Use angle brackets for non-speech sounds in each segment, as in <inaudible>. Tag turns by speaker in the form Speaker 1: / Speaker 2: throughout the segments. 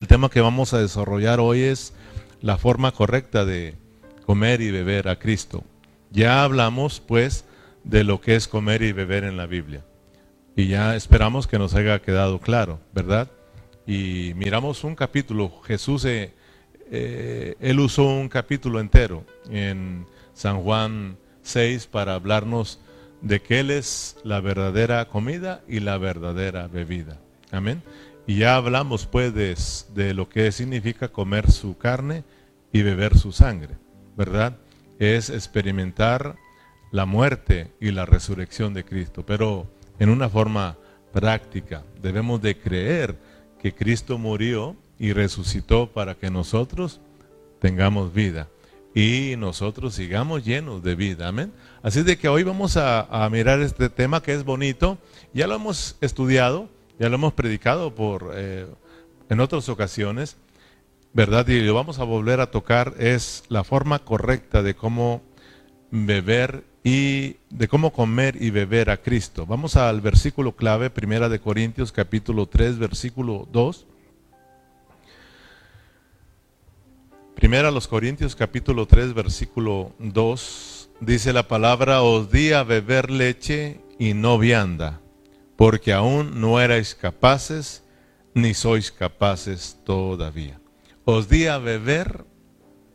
Speaker 1: El tema que vamos a desarrollar hoy es la forma correcta de comer y beber a Cristo. Ya hablamos pues de lo que es comer y beber en la Biblia. Y ya esperamos que nos haya quedado claro, ¿verdad? Y miramos un capítulo, Jesús, eh, eh, él usó un capítulo entero en San Juan 6 para hablarnos de que Él es la verdadera comida y la verdadera bebida. Amén. Y ya hablamos pues de, lo que significa comer su carne y beber su sangre, ¿verdad? Es experimentar la muerte y la resurrección de Cristo, pero en una forma práctica. Debemos de creer que Cristo murió y resucitó para que nosotros tengamos vida y nosotros sigamos llenos de vida. Amén. Así de que hoy vamos a mirar este tema que es bonito. Ya lo hemos estudiado ya lo hemos predicado por, eh, en otras ocasiones, ¿verdad? Y lo vamos a volver a tocar, es la forma correcta de cómo beber y de cómo comer y beber a Cristo. Vamos al versículo clave, Primera de Corintios capítulo 3, versículo 2. Primera los Corintios capítulo 3, versículo 2, dice la palabra, os di a beber leche y no vianda porque aún no erais capaces, ni sois capaces todavía. Os di a beber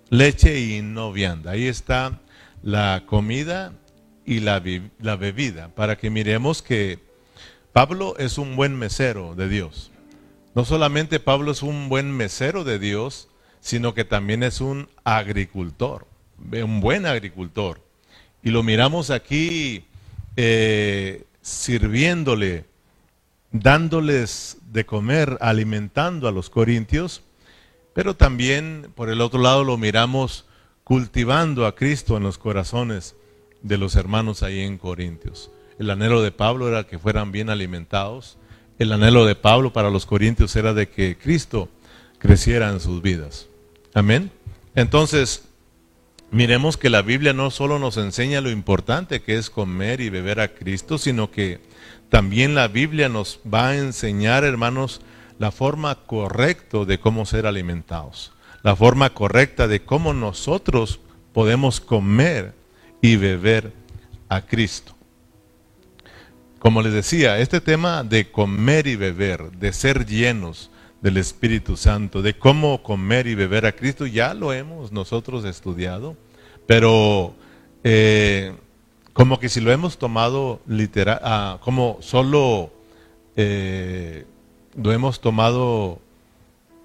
Speaker 1: leche y no vianda. Ahí está la comida y la, bebida, para que miremos que Pablo es un buen mesero de Dios. No solamente Pablo es un buen mesero de Dios, sino que también es un agricultor, un buen agricultor. Y lo miramos aquí eh, sirviéndole, dándoles de comer, alimentando a los corintios, pero también por el otro lado lo miramos cultivando a Cristo en los corazones de los hermanos ahí en Corintios. El anhelo de Pablo era que fueran bien alimentados. El anhelo de Pablo para los corintios era de que Cristo creciera en sus vidas. Amén. Entonces, miremos que la Biblia no solo nos enseña lo importante que es comer y beber a Cristo, sino que también la Biblia nos va a enseñar, hermanos, la forma correcta de cómo ser alimentados, la forma correcta de cómo nosotros podemos comer y beber a Cristo. Como les decía, este tema de comer y beber, de ser llenos, del Espíritu Santo, de cómo comer y beber a Cristo, ya lo hemos nosotros estudiado, pero eh, como que si lo hemos tomado literal, ah, como solo eh, lo hemos tomado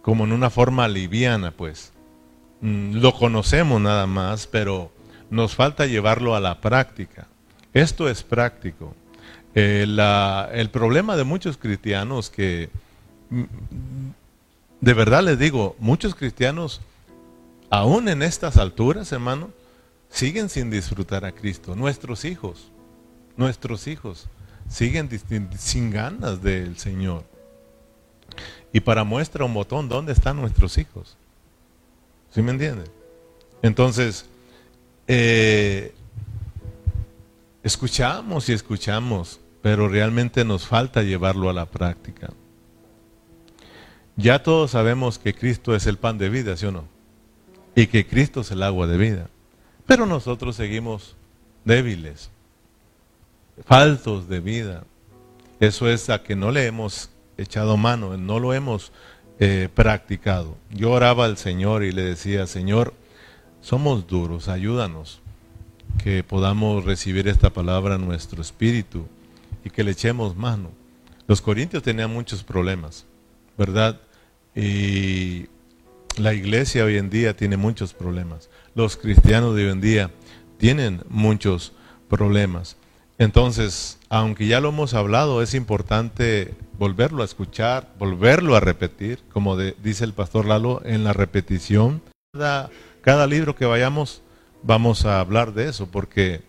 Speaker 1: como en una forma liviana, pues. Mm, lo conocemos nada más, pero nos falta llevarlo a la práctica. Esto es práctico. Eh, el problema de muchos cristianos que de verdad les digo, muchos cristianos, aún en estas alturas, hermano, siguen sin disfrutar a Cristo. Nuestros hijos, nuestros hijos, siguen sin ganas del Señor. Y para muestra un botón, ¿dónde están nuestros hijos? ¿Sí me entienden? Entonces, eh, escuchamos y escuchamos, pero realmente nos falta llevarlo a la práctica. Ya todos sabemos que Cristo es el pan de vida, ¿sí o no? Y que Cristo es el agua de vida. Pero nosotros seguimos débiles, faltos de vida. Eso es a que no le hemos echado mano, no lo hemos eh, practicado. Yo oraba al Señor y le decía, Señor, somos duros, ayúdanos, que podamos recibir esta palabra en nuestro espíritu y que le echemos mano. Los corintios tenían muchos problemas, ¿verdad? Y la iglesia hoy en día tiene muchos problemas. Los cristianos de hoy en día tienen muchos problemas. Entonces, aunque ya lo hemos hablado, es importante volverlo a escuchar, volverlo a repetir, como dice el pastor Lalo, en la repetición. Cada, cada libro que vayamos, vamos a hablar de eso, porque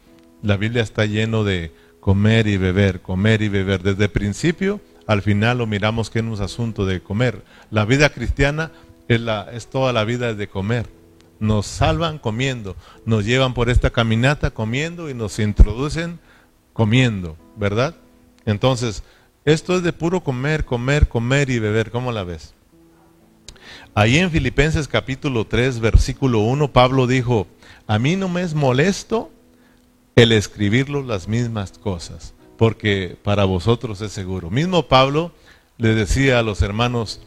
Speaker 1: la Biblia está lleno de comer y beber, comer y beber. Desde el principio al final lo miramos que es un asunto de comer. La vida cristiana es, la, es toda la vida de comer. Nos salvan comiendo, nos llevan por esta caminata comiendo y nos introducen comiendo, ¿verdad? Entonces, esto es de puro comer, comer, comer y beber. ¿Cómo la ves? Ahí en Filipenses capítulo 3, versículo 1, Pablo dijo, a mí no me es molesto el escribirlo las mismas cosas, porque para vosotros es seguro. Mismo Pablo le decía a los hermanos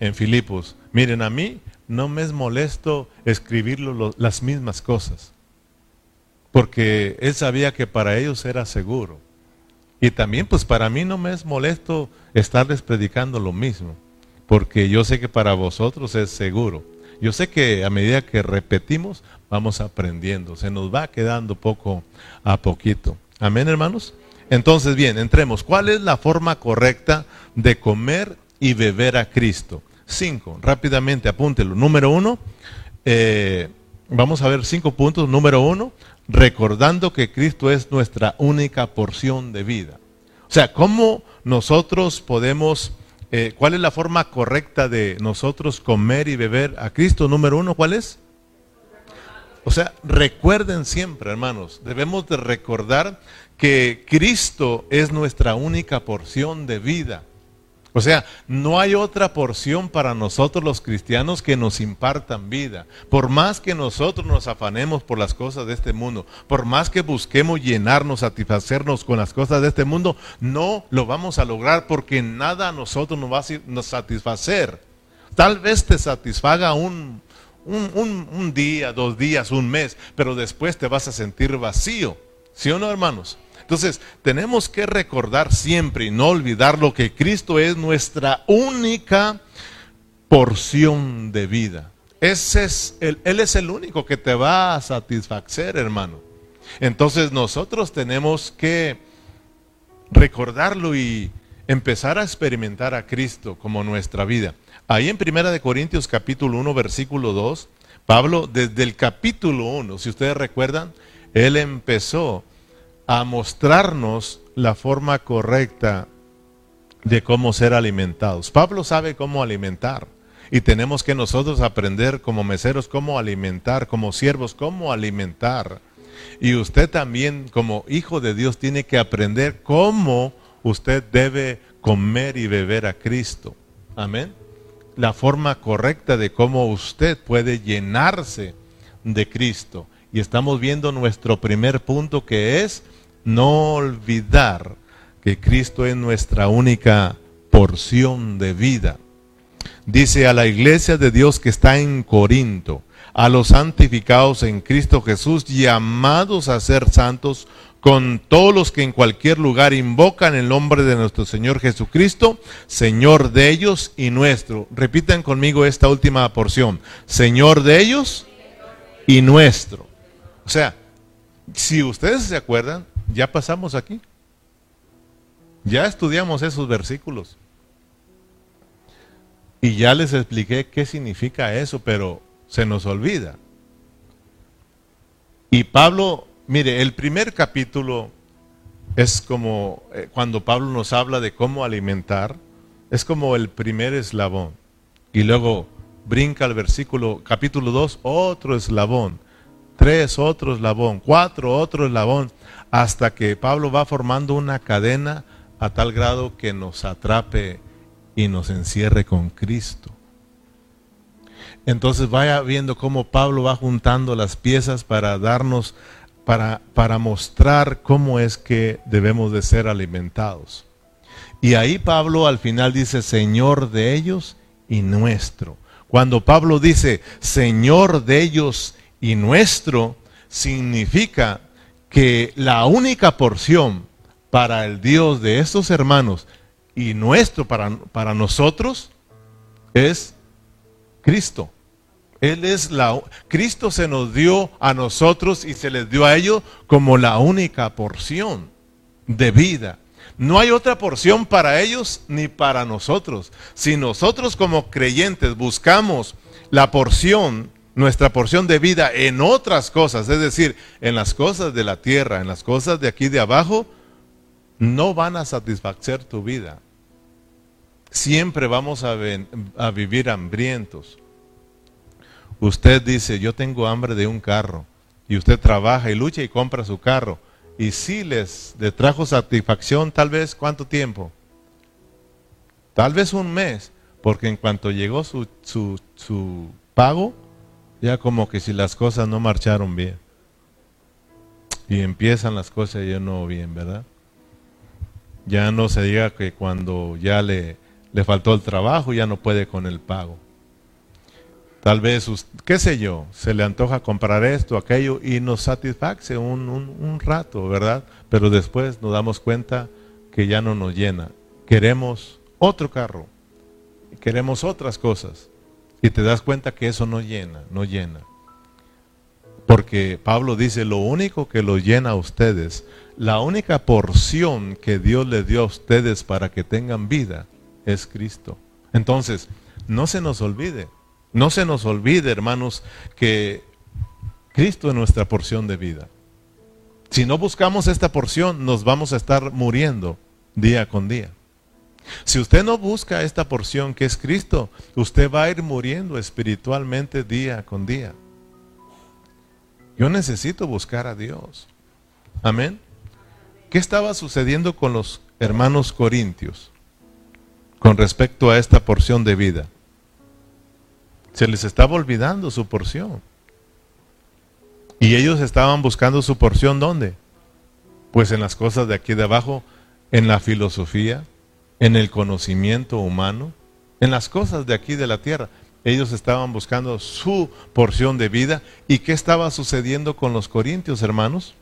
Speaker 1: en Filipos, miren, a mí no me es molesto escribirlo las mismas cosas, porque él sabía que para ellos era seguro. Y también pues para mí no me es molesto estarles predicando lo mismo, porque yo sé que para vosotros es seguro. Yo sé que a medida que repetimos vamos aprendiendo, se nos va quedando poco a poquito. Amén, hermanos. Entonces, bien, entremos. ¿Cuál es la forma correcta de comer y beber a Cristo? Cinco, rápidamente apúntelo. Número uno, eh, vamos a ver cinco puntos. Número uno, recordando que Cristo es nuestra única porción de vida. O sea, ¿cómo nosotros podemos, eh, cuál es la forma correcta de nosotros comer y beber a Cristo? Número uno, ¿cuál es? O sea, recuerden siempre, hermanos, debemos de recordar que Cristo es nuestra única porción de vida. O sea, no hay otra porción para nosotros los cristianos que nos impartan vida. Por más que nosotros nos afanemos por las cosas de este mundo, por más que busquemos llenarnos, satisfacernos con las cosas de este mundo, no lo vamos a lograr porque nada a nosotros nos va a satisfacer. Tal vez te satisfaga un, un, un día, dos días, un mes, pero después te vas a sentir vacío. ¿Sí o no, hermanos? Entonces, tenemos que recordar siempre y no olvidar lo que Cristo es nuestra única porción de vida. Ese es el, él es el único que te va a satisfacer, hermano. Entonces, nosotros tenemos que recordarlo y empezar a experimentar a Cristo como nuestra vida. Ahí en Primera de Corintios capítulo 1 versículo 2, Pablo desde el capítulo 1, si ustedes recuerdan, él empezó a mostrarnos la forma correcta de cómo ser alimentados. Pablo sabe cómo alimentar y tenemos que nosotros aprender como meseros cómo alimentar, como siervos cómo alimentar. Y usted también como hijo de Dios tiene que aprender cómo usted debe comer y beber a Cristo. Amén. La forma correcta de cómo usted puede llenarse de Cristo. Y estamos viendo nuestro primer punto que es no olvidar que Cristo es nuestra única porción de vida. Dice a la iglesia de Dios que está en Corinto, a los santificados en Cristo Jesús, llamados a ser santos, con todos los que en cualquier lugar invocan el nombre de nuestro Señor Jesucristo, Señor de ellos y nuestro. Repitan conmigo esta última porción, Señor de ellos y nuestro. O sea, si ustedes se acuerdan, ya pasamos aquí. Ya estudiamos esos versículos. Y ya les expliqué qué significa eso, pero se nos olvida. Y Pablo, mire, el primer capítulo es como eh, cuando Pablo nos habla de cómo alimentar, es como el primer eslabón. Y luego brinca al versículo, capítulo 2, otro eslabón. Tres, otro eslabón. Cuatro, otro eslabón hasta que Pablo va formando una cadena a tal grado que nos atrape y nos encierre con Cristo. Entonces vaya viendo cómo Pablo va juntando las piezas para darnos, para, para mostrar cómo es que debemos de ser alimentados. Y ahí Pablo al final dice, Señor de ellos y nuestro. Cuando Pablo dice, Señor de ellos y nuestro, significa que la única porción para el Dios de estos hermanos y nuestro para, para nosotros es Cristo. Él es la Cristo se nos dio a nosotros y se les dio a ellos como la única porción de vida. No hay otra porción para ellos ni para nosotros. Si nosotros como creyentes buscamos la porción nuestra porción de vida en otras cosas, es decir, en las cosas de la tierra, en las cosas de aquí de abajo, no van a satisfacer tu vida. Siempre vamos a, a vivir hambrientos. Usted dice, yo tengo hambre de un carro, y usted trabaja y lucha y compra su carro, y si les, le trajo satisfacción, tal vez, ¿cuánto tiempo? Tal vez un mes, porque en cuanto llegó su, su, su pago, ya como que si las cosas no marcharon bien. Y empiezan las cosas ya no bien, ¿verdad? Ya no se diga que cuando ya le, le faltó el trabajo ya no puede con el pago. Tal vez, qué sé yo, se le antoja comprar esto, aquello y nos satisface un, un, rato, ¿verdad? Pero después nos damos cuenta que ya no nos llena. Queremos otro carro, queremos otras cosas. Y te das cuenta que eso no llena, no llena. Porque Pablo dice, lo único que lo llena a ustedes, la única porción que Dios le dio a ustedes para que tengan vida, es Cristo. Entonces, no se nos olvide, no se nos olvide, hermanos, que Cristo es nuestra porción de vida. Si no buscamos esta porción, nos vamos a estar muriendo día con día. Si usted no busca esta porción que es Cristo, usted va a ir muriendo espiritualmente día con día. Yo necesito buscar a Dios. Amén. ¿Qué estaba sucediendo con los hermanos corintios con respecto a esta porción de vida? Se les estaba olvidando su porción. Y ellos estaban buscando su porción ¿dónde? Pues en las cosas de aquí de abajo, en la filosofía, en el conocimiento humano, en las cosas de aquí de la tierra. Ellos estaban buscando su porción de vida. ¿Y qué estaba sucediendo con los corintios, hermanos?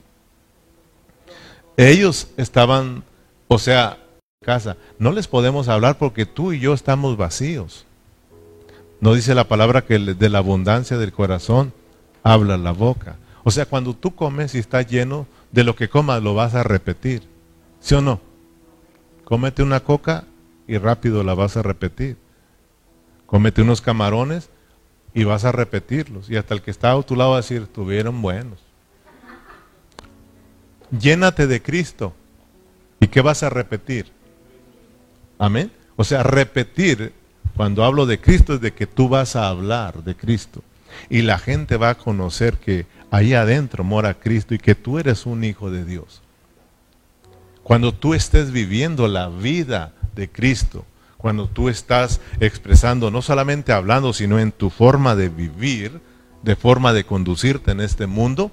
Speaker 1: Ellos estaban, o sea, casa, no les podemos hablar porque tú y yo estamos vacíos. No dice la palabra que de la abundancia del corazón habla la boca. O sea, cuando tú comes y estás lleno de lo que comas, lo vas a repetir. ¿Sí o no? Cómete una coca y rápido la vas a repetir. Cómete unos camarones y vas a repetirlos. Y hasta el que está a tu lado va a decir, tuvieron buenos. Llénate de Cristo. ¿Y qué vas a repetir? Amén. O sea, repetir, cuando hablo de Cristo, es de que tú vas a hablar de Cristo. Y la gente va a conocer que ahí adentro mora Cristo y que tú eres un hijo de Dios. Cuando tú estés viviendo la vida de Cristo, cuando tú estás expresando, no solamente hablando, sino en tu forma de vivir, de forma de conducirte en este mundo,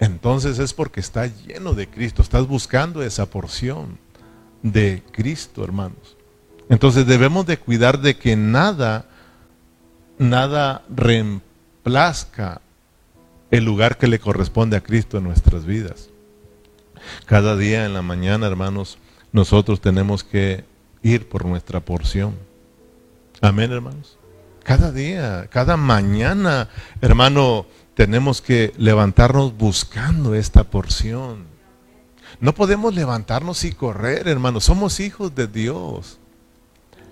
Speaker 1: entonces es porque estás lleno de Cristo, estás buscando esa porción de Cristo, hermanos. Entonces debemos de cuidar de que nada, nada reemplazca el lugar que le corresponde a Cristo en nuestras vidas. Cada día en la mañana, hermanos, nosotros tenemos que ir por nuestra porción. Amén, hermanos. Cada día, cada mañana, hermano, tenemos que levantarnos buscando esta porción. No podemos levantarnos y correr, hermanos. Somos hijos de Dios.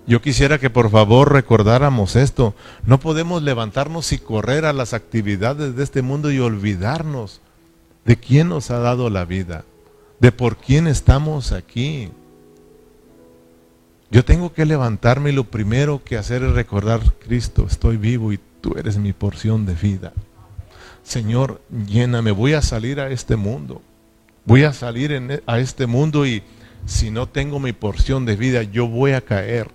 Speaker 1: Yo quisiera que por favor recordáramos esto. No podemos levantarnos y correr a las actividades de este mundo y olvidarnos de quién nos ha dado la vida de por quién estamos aquí. Yo tengo que levantarme y lo primero que hacer es recordar, Cristo, estoy vivo y tú eres mi porción de vida. Señor, lléname, voy a salir a este mundo. Voy a salir e, a este mundo y si no tengo mi porción de vida, yo voy a caer.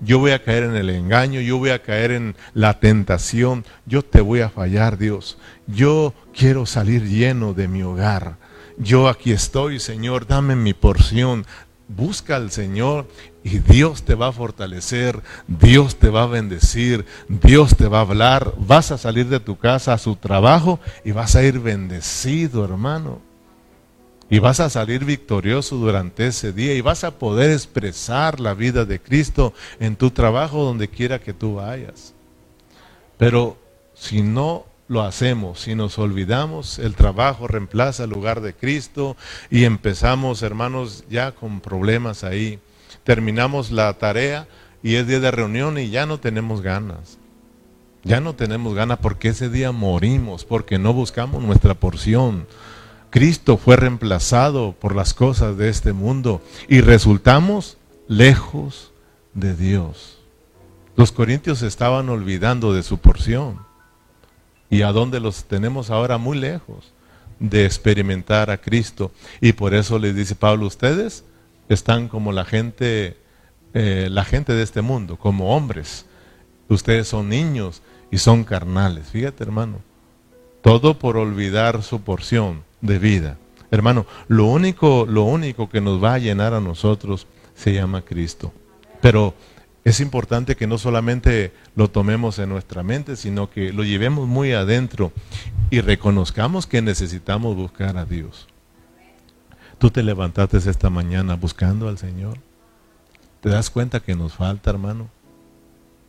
Speaker 1: Yo voy a caer en el engaño, yo voy a caer en la tentación, yo te voy a fallar, Dios. Yo quiero salir lleno de mi hogar yo aquí estoy, Señor, dame mi porción. Busca al Señor y Dios te va a fortalecer, Dios te va a bendecir, Dios te va a hablar. Vas a salir de tu casa a su trabajo y vas a ir bendecido, hermano. Y vas a salir victorioso durante ese día y vas a poder expresar la vida de Cristo en tu trabajo donde quiera que tú vayas. Pero si no lo hacemos. Si nos olvidamos, el trabajo reemplaza el lugar de Cristo y empezamos, hermanos, ya con problemas ahí. Terminamos la tarea y es día de reunión y ya no tenemos ganas. Ya no tenemos ganas porque ese día morimos, porque no buscamos nuestra porción. Cristo fue reemplazado por las cosas de este mundo y resultamos lejos de Dios. Los corintios estaban olvidando de su porción y a dónde los tenemos ahora muy lejos de experimentar a Cristo. Y por eso les dice Pablo, ustedes están como la gente eh, la gente de este mundo, como hombres. Ustedes son niños y son carnales. Fíjate, hermano. Todo por olvidar su porción de vida. Hermano, lo único, lo único que nos va a llenar a nosotros se llama Cristo. Pero es importante que no solamente lo tomemos en nuestra mente, sino que lo llevemos muy adentro y reconozcamos que necesitamos buscar a Dios. Tú te levantaste esta mañana buscando al Señor. ¿Te das cuenta que nos falta, hermano?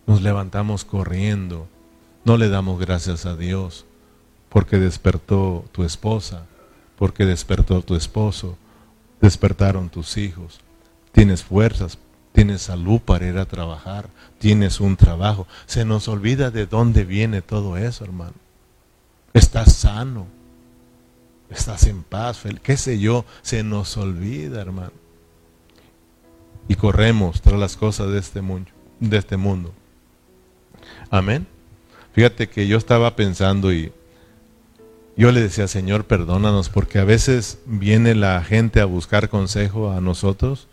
Speaker 1: Nos levantamos corriendo. No le damos gracias a Dios porque despertó tu esposa, porque despertó tu esposo, despertaron tus hijos. Tienes fuerzas, tienes salud para ir a trabajar, tienes un trabajo. Se nos olvida de dónde viene todo eso, hermano. Estás sano, estás en paz, qué sé yo, se nos olvida, hermano. Y corremos tras las cosas de este mundo. De este mundo. Amén. Fíjate que yo estaba pensando y yo le decía, Señor, perdónanos, porque a veces viene la gente a buscar consejo a nosotros,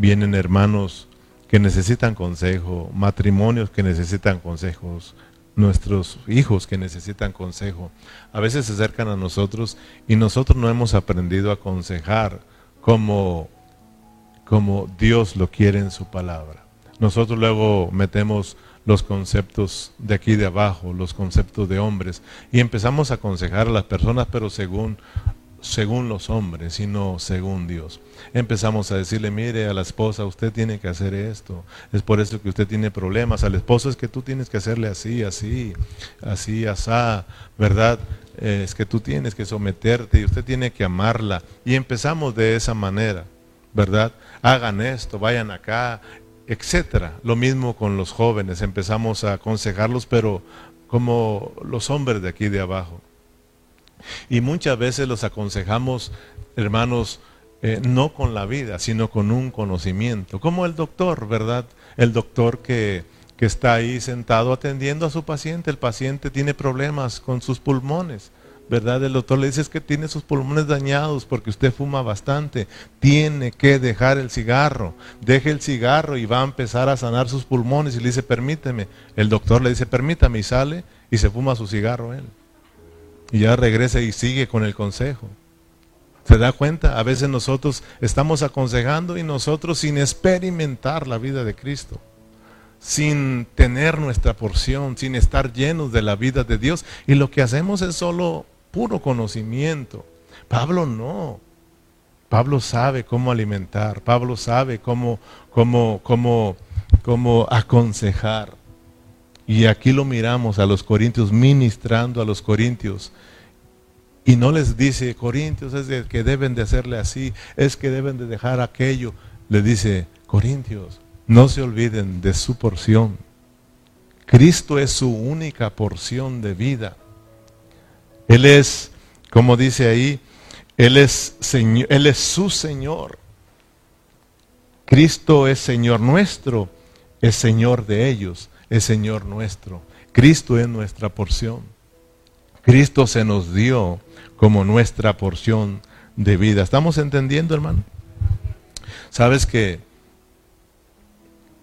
Speaker 1: vienen hermanos que necesitan consejo, matrimonios que necesitan consejos, nuestros hijos que necesitan consejo. A veces se acercan a nosotros y nosotros no hemos aprendido a aconsejar como, como Dios lo quiere en su palabra. Nosotros luego metemos los conceptos de aquí de abajo, los conceptos de hombres, y empezamos a aconsejar a las personas, pero según según los hombres y no según Dios. Empezamos a decirle, mire a la esposa, usted tiene que hacer esto, es por eso que usted tiene problemas, al esposo es que tú tienes que hacerle así, así, así, asá, ¿verdad? Es que tú tienes que someterte y usted tiene que amarla. Y empezamos de esa manera, ¿verdad? Hagan esto, vayan acá, etcétera. Lo mismo con los jóvenes, empezamos a aconsejarlos, pero como los hombres de aquí de abajo. Y muchas veces los aconsejamos, hermanos, eh, no con la vida, sino con un conocimiento, como el doctor, ¿verdad? El doctor que, que está ahí sentado atendiendo a su paciente, el paciente tiene problemas con sus pulmones. ¿verdad? El doctor le dice que tiene sus pulmones dañados porque usted fuma bastante. Tiene que dejar el cigarro. Deje el cigarro y va a empezar a sanar sus pulmones. Y le dice, permíteme. El doctor le dice, permítame y sale y se fuma su cigarro él. Y ya regresa y sigue con el consejo. ¿Se da cuenta? A veces nosotros estamos aconsejando y nosotros sin experimentar la vida de Cristo, sin tener nuestra porción, sin estar llenos de la vida de Dios. Y lo que hacemos es solo puro conocimiento. Pablo no. Pablo sabe cómo alimentar, Pablo sabe cómo, cómo, cómo, cómo aconsejar. Y aquí lo miramos a los corintios, ministrando a los corintios. Y no les dice, corintios es que deben de hacerle así, es que deben de dejar aquello. Le dice, corintios, no se olviden de su porción. Cristo es su única porción de vida. Él es, como dice ahí, Él es, señor, Él es su Señor. Cristo es Señor nuestro, es Señor de ellos es Señor nuestro. Cristo es nuestra porción. Cristo se nos dio como nuestra porción de vida. ¿Estamos entendiendo, hermano? Sabes que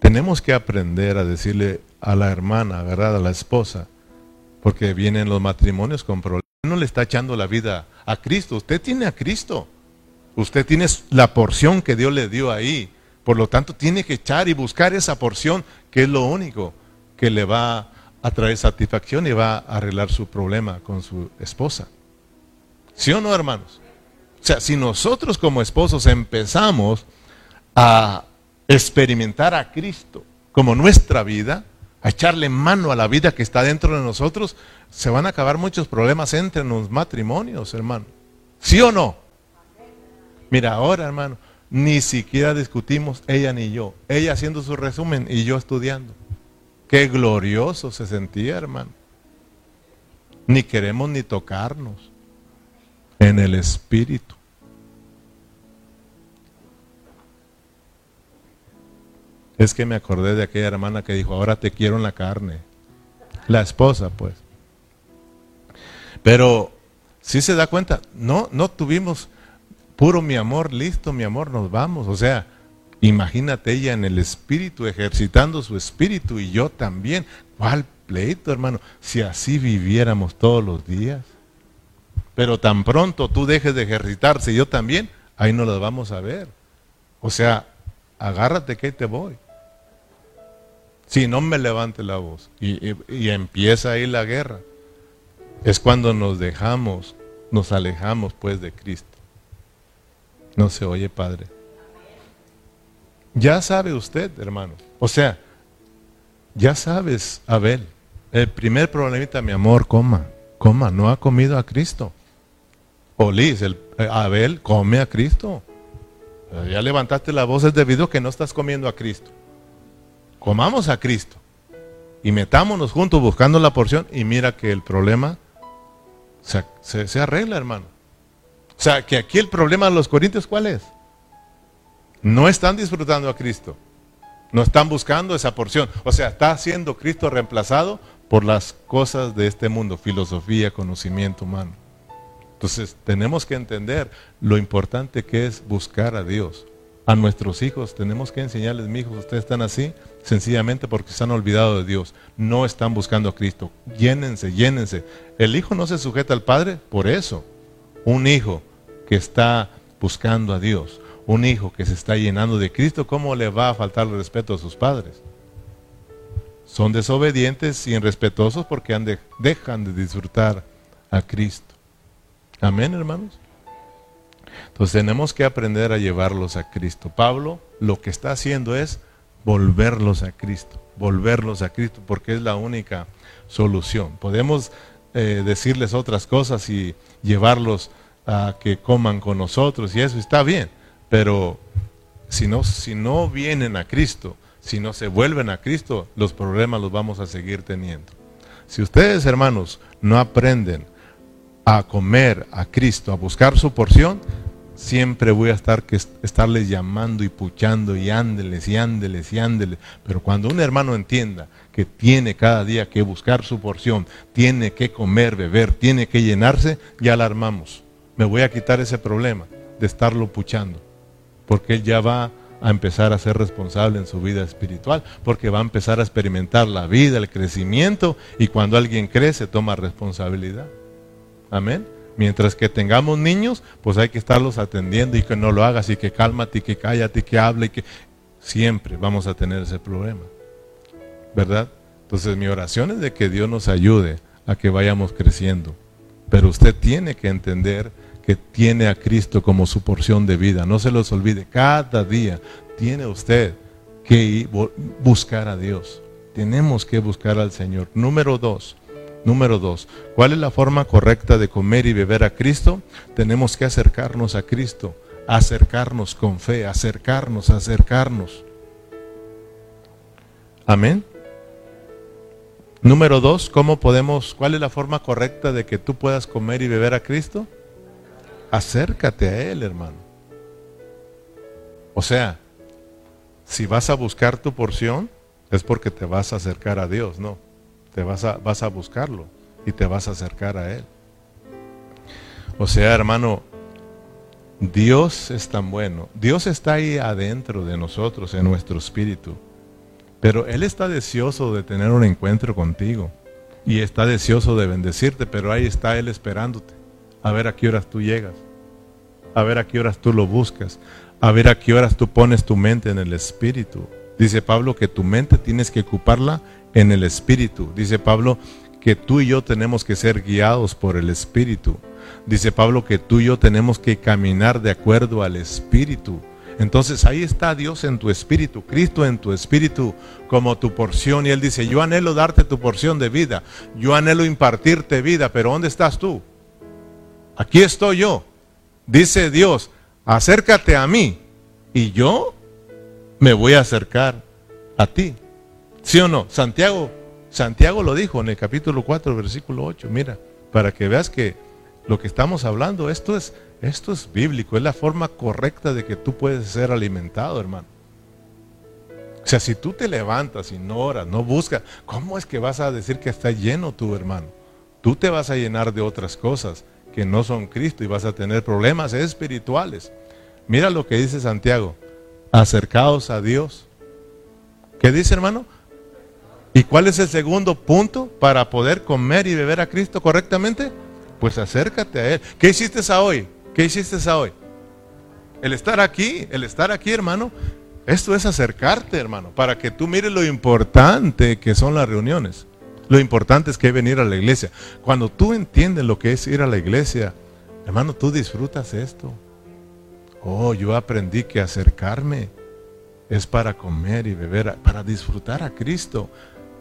Speaker 1: tenemos que aprender a decirle a la hermana, ¿verdad? A la esposa, porque vienen los matrimonios con problemas. No le está echando la vida a Cristo. Usted tiene a Cristo. Usted tiene la porción que Dios le dio ahí. Por lo tanto, tiene que echar y buscar esa porción, que es lo único que le va a traer satisfacción y va a arreglar su problema con su esposa. ¿Sí o no, hermanos? O sea, si nosotros como esposos empezamos a experimentar a Cristo como nuestra vida, a echarle mano a la vida que está dentro de nosotros, se van a acabar muchos problemas entre los matrimonios, hermano. ¿Sí o no? Mira, ahora, hermano, ni siquiera discutimos ella ni yo. Ella haciendo su resumen y yo estudiando. Qué glorioso se sentía, hermano. Ni queremos ni tocarnos en el espíritu. Es que me acordé de aquella hermana que dijo, ahora te quiero en la carne. La esposa, pues. Pero, si se da cuenta, no, no tuvimos puro mi amor, listo, mi amor, nos vamos. O sea, Imagínate ella en el espíritu, ejercitando su espíritu y yo también. ¿Cuál pleito, hermano? Si así viviéramos todos los días. Pero tan pronto tú dejes de ejercitarse y yo también, ahí no lo vamos a ver. O sea, agárrate que te voy. Si no me levante la voz y, y empieza ahí la guerra, es cuando nos dejamos, nos alejamos pues de Cristo. No se oye, Padre. Ya sabe usted, hermano. O sea, ya sabes, Abel. El primer problemita, mi amor, coma, coma, no ha comido a Cristo. O Liz, el, eh, Abel come a Cristo. Eh, ya levantaste la voz, es debido a que no estás comiendo a Cristo. Comamos a Cristo y metámonos juntos buscando la porción y mira que el problema se, se arregla, hermano. O sea, que aquí el problema de los corintios, ¿cuál es? No están disfrutando a Cristo. No están buscando esa porción. O sea, está siendo Cristo reemplazado por las cosas de este mundo, filosofía, conocimiento humano. Entonces, tenemos que entender lo importante que es buscar a Dios. A nuestros hijos tenemos que enseñarles, mi hijos, ustedes están así sencillamente porque se han olvidado de Dios. No están buscando a Cristo. Llénense, llénense. El hijo no se sujeta al padre por eso. Un hijo que está buscando a Dios, un hijo que se está llenando de Cristo, ¿cómo le va a faltar el respeto a sus padres? Son desobedientes y irrespetuosos porque dejan de disfrutar a Cristo. Amén, hermanos. Entonces tenemos que aprender a llevarlos a Cristo. Pablo lo que está haciendo es volverlos a Cristo, volverlos a Cristo, porque es la única solución. Podemos eh, decirles otras cosas y llevarlos a que coman con nosotros y eso está bien, pero si no, si no vienen a Cristo, si no se vuelven a Cristo, los problemas los vamos a seguir teniendo. Si ustedes, hermanos, no aprenden a comer a Cristo, a buscar su porción, siempre voy a estar que estarles llamando y puchando y ándeles y ándeles y ándeles. Pero cuando un hermano entienda que tiene cada día que buscar su porción, tiene que comer, beber, tiene que llenarse, ya la armamos. Me voy a quitar ese problema de estarlo puchando porque él ya va a empezar a ser responsable en su vida espiritual, porque va a empezar a experimentar la vida, el crecimiento, y cuando alguien crece toma responsabilidad. Amén. Mientras que tengamos niños, pues hay que estarlos atendiendo y que no lo hagas y que cálmate y que cállate y que hable y que siempre vamos a tener ese problema. ¿Verdad? Entonces mi oración es de que Dios nos ayude a que vayamos creciendo. Pero usted tiene que entender que tiene a Cristo como su porción de vida. No se los olvide, cada día tiene usted que buscar a Dios. Tenemos que buscar al Señor. Número dos, número dos, ¿cuál es la forma correcta de comer y beber a Cristo? Tenemos que acercarnos a Cristo, acercarnos con fe, acercarnos, acercarnos. Amén. Número dos, ¿cómo podemos, cuál es la forma correcta de que tú puedas comer y beber a Cristo? Acércate a Él, hermano. O sea, si vas a buscar tu porción, es porque te vas a acercar a Dios, no. Te vas a, vas a buscarlo y te vas a acercar a Él. O sea, hermano, Dios es tan bueno. Dios está ahí adentro de nosotros, en nuestro espíritu. Pero Él está deseoso de tener un encuentro contigo. Y está deseoso de bendecirte, pero ahí está Él esperándote a ver a qué horas tú llegas, a ver a qué horas tú lo buscas, a ver a qué horas tú pones tu mente en el Espíritu. Dice Pablo que tu mente tienes que ocuparla en el Espíritu. Dice Pablo que tú y yo tenemos que ser guiados por el Espíritu. Dice Pablo que tú y yo tenemos que caminar de acuerdo al Espíritu. Entonces ahí está Dios en tu espíritu, Cristo en tu espíritu como tu porción. Y Él dice, yo anhelo darte tu porción de vida, yo anhelo impartirte vida, pero ¿dónde estás tú? Aquí estoy yo. Dice Dios, acércate a mí y yo me voy a acercar a ti. ¿Sí o no? Santiago, Santiago lo dijo en el capítulo 4, versículo 8. Mira, para que veas que lo que estamos hablando, esto es, esto es bíblico, es la forma correcta de que tú puedes ser alimentado, hermano. O sea, si tú te levantas y no oras, no buscas, ¿cómo es que vas a decir que está lleno tu hermano? Tú te vas a llenar de otras cosas que no son Cristo y vas a tener problemas espirituales. Mira lo que dice Santiago. acercaos a Dios. ¿Qué dice hermano? ¿Y cuál es el segundo punto para poder comer y beber a Cristo correctamente? Pues acércate a Él. ¿Qué hiciste a hoy? ¿Qué hiciste a hoy? El estar aquí, el estar aquí, hermano, esto es acercarte, hermano, para que tú mires lo importante que son las reuniones. Lo importante es que venir a la iglesia. Cuando tú entiendes lo que es ir a la iglesia, hermano, tú disfrutas esto. Oh, yo aprendí que acercarme es para comer y beber, para disfrutar a Cristo.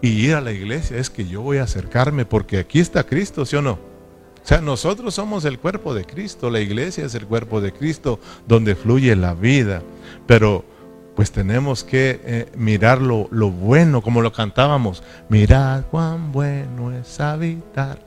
Speaker 1: Y ir a la iglesia es que yo voy a acercarme porque aquí está Cristo, ¿sí o no? O sea, nosotros somos el cuerpo de Cristo, la iglesia es el cuerpo de Cristo donde fluye la vida. Pero pues tenemos que eh, mirar lo, lo, bueno, como lo cantábamos. Mirad cuán bueno es habitar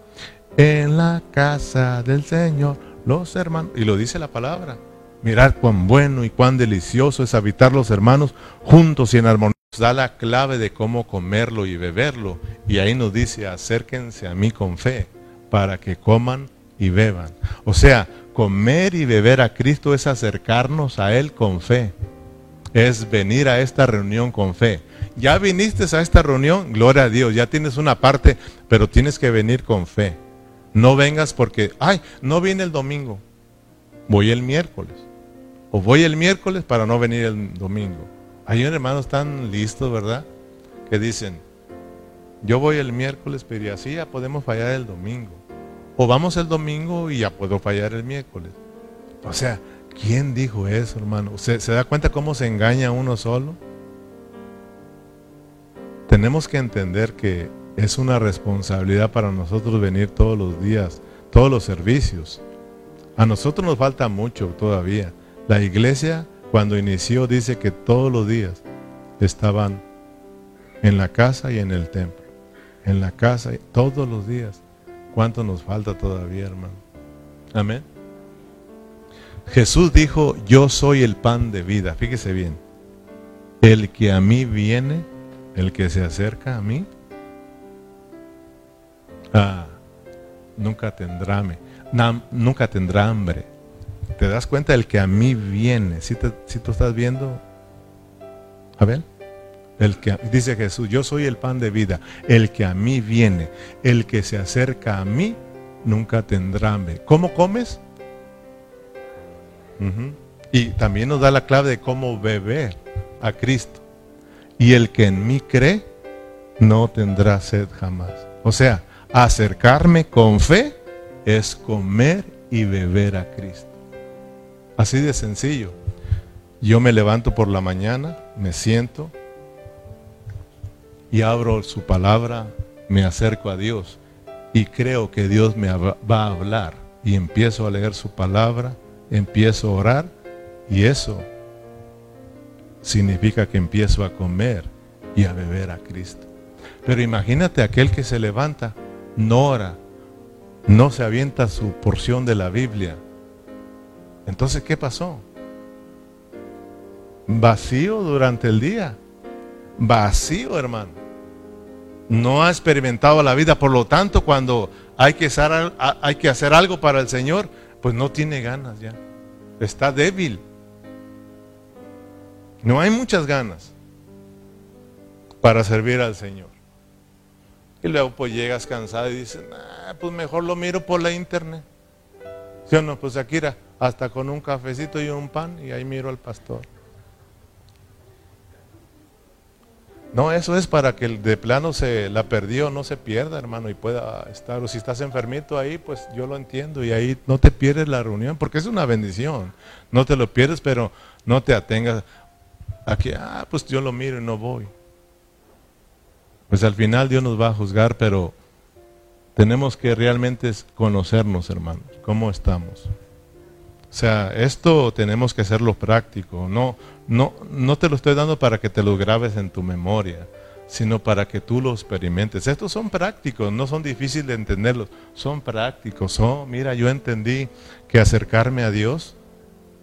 Speaker 1: en la casa del Señor, los hermanos. Y lo dice la palabra. Mirad cuán bueno y cuán delicioso es habitar los hermanos juntos y en armonía. Nos da la clave de cómo comerlo y beberlo. Y ahí nos dice, acérquense a mí con fe para que coman y beban. O sea, comer y beber a Cristo es acercarnos a Él con fe. Es venir a esta reunión con fe. Ya viniste a esta reunión, gloria a Dios, ya tienes una parte, pero tienes que venir con fe. No vengas porque, ay, no viene el domingo, voy el miércoles. O voy el miércoles para no venir el domingo. Hay hermanos tan listos, ¿verdad? Que dicen, yo voy el miércoles, pero así ya podemos fallar el domingo. O vamos el domingo y ya puedo fallar el miércoles. O sea, ¿quién dijo eso, hermano? ¿Se, ¿Se da cuenta cómo se engaña uno solo? Tenemos que entender que es una responsabilidad para nosotros venir todos los días, todos los servicios. A nosotros nos falta mucho todavía. La iglesia cuando inició dice que todos los días estaban en la casa y en el templo. En la casa todos los días. ¿Cuánto nos falta todavía, hermano? Amén. Jesús dijo, yo soy el pan de vida. Fíjese bien. El que a mí viene, el que se acerca a mí, ah, nunca tendrá, nunca tendrá hambre ¿Te das cuenta del que a mí viene? Si, si tú estás viendo, a ver, el que dice Jesús, yo soy el pan de vida, el que a mí viene, el que se acerca a mí, nunca tendrá hambre. ¿Cómo comes? Y también nos da la clave de cómo beber a Cristo. Y el que en mí cree, no tendrá sed jamás. O sea, acercarme con fe es comer y beber a Cristo. Así de sencillo. Yo me levanto por la mañana, me siento y abro su palabra, me acerco a Dios y creo que Dios me va a hablar y empiezo a leer su palabra, empiezo a orar y eso significa que empiezo a comer y a beber a Cristo. Pero imagínate aquel que se levanta, no ora, no se avienta su porción de la Biblia, entonces, ¿qué pasó? Vacío durante el día. Vacío, hermano. No ha experimentado la vida. Por lo tanto, cuando hay que, hacer, algo para el Señor, pues no tiene ganas ya. Está débil. No hay muchas ganas para servir al Señor. Y luego pues llegas cansado y dices, pues mejor lo miro por la internet. ¿Sí o no? Pues Akira, hasta con un cafecito y un pan y ahí miro al pastor. No, eso es para que de plano se la perdió, no se pierda, hermano, y pueda estar. O si estás enfermito ahí, pues yo lo entiendo y ahí no te pierdes la reunión, porque es una bendición. No te lo pierdes, pero no te atengas aquí, ah, pues yo lo miro y no voy. Pues al final Dios nos va a juzgar, pero tenemos que realmente conocernos, hermanos, cómo estamos. O sea, esto tenemos que hacerlo práctico. No, no, no te lo estoy dando para que te lo grabes en tu memoria, sino para que tú lo experimentes. Estos son prácticos, no son difíciles de entenderlos, son prácticos. Oh, mira, yo entendí que acercarme a Dios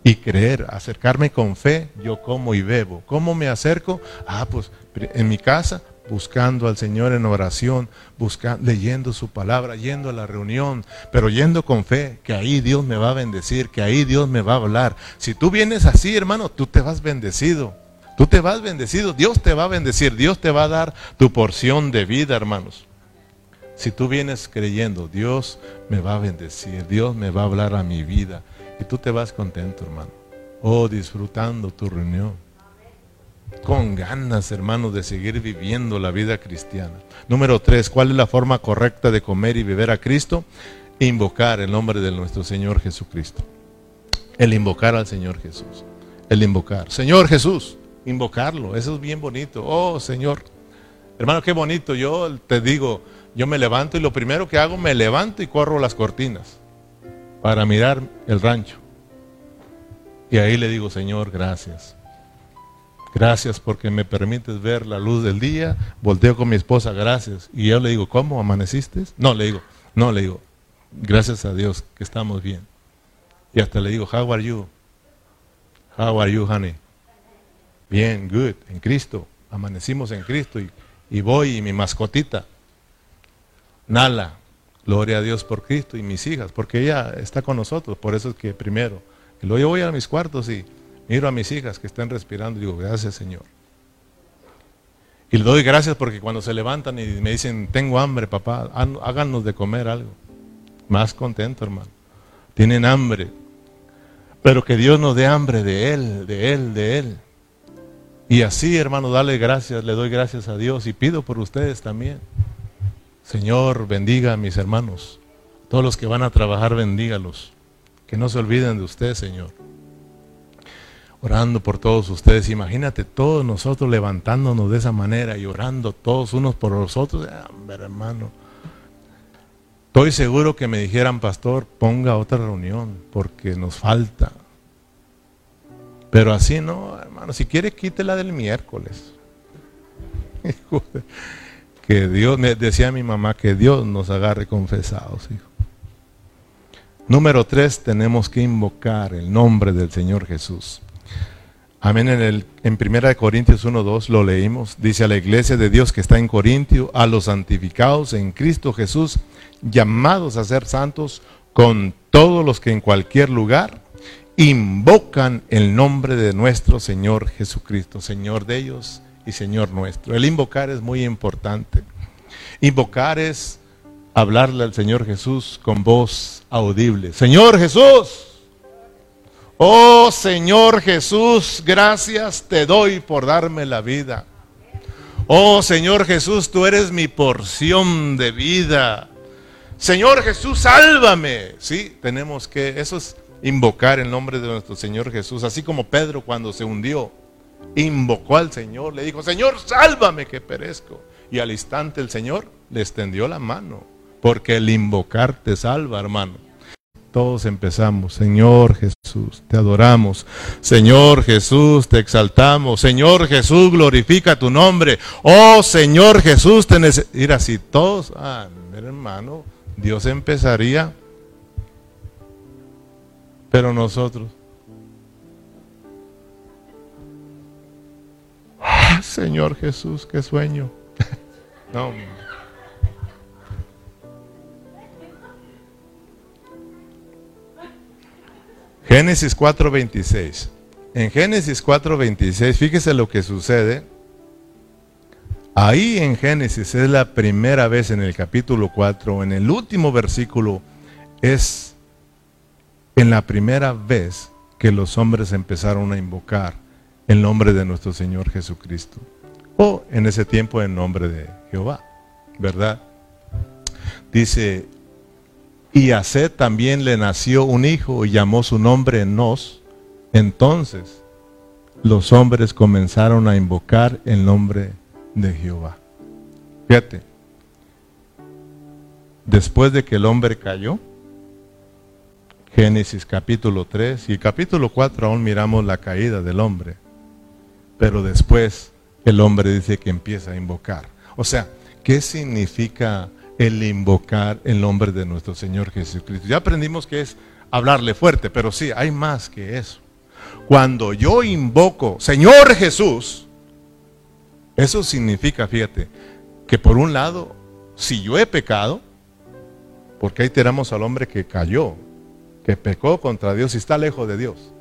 Speaker 1: y creer, acercarme con fe, yo como y bebo. ¿Cómo me acerco? Ah, pues en mi casa buscando al Señor en oración, buscando, leyendo su palabra, yendo a la reunión, pero yendo con fe, que ahí Dios me va a bendecir, que ahí Dios me va a hablar. Si tú vienes así, hermano, tú te vas bendecido. Tú te vas bendecido, Dios te va a bendecir, Dios te va a dar tu porción de vida, hermanos. Si tú vienes creyendo, Dios me va a bendecir, Dios me va a hablar a mi vida. Y tú te vas contento, hermano. Oh, disfrutando tu reunión. Con ganas, hermano, de seguir viviendo la vida cristiana. Número tres, ¿cuál es la forma correcta de comer y beber a Cristo? Invocar el nombre de nuestro Señor Jesucristo. El invocar al Señor Jesús. El invocar. Señor Jesús, invocarlo. Eso es bien bonito. Oh, Señor. Hermano, qué bonito. Yo te digo, yo me levanto y lo primero que hago, me levanto y corro las cortinas para mirar el rancho. Y ahí le digo, Señor, gracias. Gracias porque me permites ver la luz del día. Volteo con mi esposa, gracias. Y yo le digo, ¿cómo amaneciste? No, le digo, no, le digo, gracias a Dios que estamos bien. Y hasta le digo, how are you? How are you, honey? Bien, good, en Cristo. Amanecimos en Cristo y, y voy y mi mascotita, Nala, gloria a Dios por Cristo y mis hijas, porque ella está con nosotros, por eso es que primero. Luego yo voy a mis cuartos y miro a mis hijas que están respirando y digo, gracias Señor. Y le doy gracias porque cuando se levantan y me dicen, tengo hambre, papá, háganos de comer algo. Más contento, hermano. Tienen hambre. Pero que Dios nos dé hambre de Él, de Él, de Él. Y así, hermano, dale gracias, le doy gracias a Dios y pido por ustedes también. Señor, bendiga a mis hermanos. Todos los que van a trabajar, bendígalos. Que no se olviden de usted, Señor. Orando por todos ustedes. Imagínate todos nosotros levantándonos de esa manera y orando todos unos por los otros. hermano. Estoy seguro que me dijeran, pastor, ponga otra reunión porque nos falta. Pero así no, hermano, si quiere quítela del miércoles. <laughs> que Dios, me decía mi mamá, que Dios nos agarre confesados, hijo. Número tres, tenemos que invocar el nombre del Señor Jesús. Amén. En, el, en 1 Corintios 1.2 lo leímos. Dice a la iglesia de Dios que está en Corintio, a los santificados en Cristo Jesús, llamados a ser santos, con todos los que en cualquier lugar invocan el nombre de nuestro Señor Jesucristo, Señor de ellos y Señor nuestro. El invocar es muy importante. Invocar es hablarle al Señor Jesús con voz audible. Señor Jesús, oh Señor Jesús, gracias te doy por darme la vida. Oh Señor Jesús, tú eres mi porción de vida. Señor Jesús, sálvame. Sí, tenemos que, eso es invocar el nombre de nuestro Señor Jesús, así como Pedro cuando se hundió, invocó al Señor, le dijo, Señor, sálvame que perezco. Y al instante el Señor le extendió la mano, porque el invocar te salva, hermano. Todos empezamos, Señor Jesús, te adoramos. Señor Jesús, te exaltamos. Señor Jesús, glorifica tu nombre. Oh Señor Jesús, te necesitamos. Mira, si todos, ah, hermano, Dios empezaría pero nosotros, ah, Señor Jesús, qué sueño. <laughs> no. Génesis 4:26. En Génesis 4:26, fíjese lo que sucede. Ahí en Génesis es la primera vez en el capítulo 4, en el último versículo, es en la primera vez que los hombres empezaron a invocar el nombre de nuestro Señor Jesucristo. O en ese tiempo en nombre de Jehová, ¿verdad? Dice, y a Seth también le nació un hijo y llamó su nombre Nos. Entonces los hombres comenzaron a invocar el nombre de Jehová. Fíjate, después de que el hombre cayó, Génesis capítulo 3 y capítulo 4 aún miramos la caída del hombre. Pero después el hombre dice que empieza a invocar. O sea, ¿qué significa el invocar el nombre de nuestro Señor Jesucristo? Ya aprendimos que es hablarle fuerte, pero sí, hay más que eso. Cuando yo invoco, Señor Jesús, Eso significa, fíjate, que por un lado, si yo he pecado, porque ahí tenemos al hombre que cayó, que pecó contra Dios y está lejos de Dios.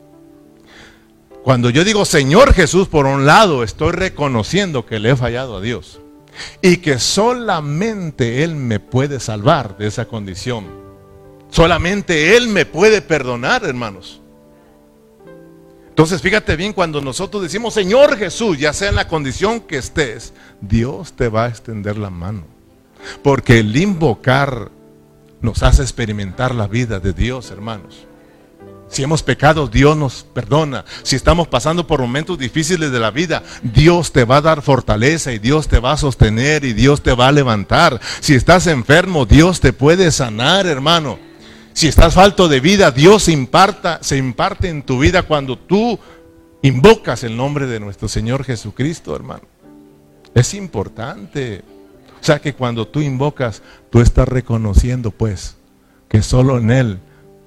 Speaker 1: Cuando yo digo Señor Jesús, por un lado, estoy reconociendo que le he fallado a Dios y que solamente Él me puede salvar de esa condición. Solamente Él me puede perdonar, hermanos. Entonces, fíjate bien, cuando nosotros decimos Señor Jesús, ya sea en la condición que estés, Dios te va a extender la mano. Porque el invocar nos hace experimentar la vida de Dios, hermanos. Si hemos pecado, Dios nos perdona. Si estamos pasando por momentos difíciles de la vida, Dios te va a dar fortaleza y Dios te va a sostener y Dios te va a levantar. Si estás enfermo, Dios te puede sanar, hermano. Si estás falto de vida, Dios imparta, se imparte en tu vida cuando tú invocas el nombre de nuestro Señor Jesucristo, hermano. Es importante. O sea que cuando tú invocas, tú estás reconociendo pues que solo en Él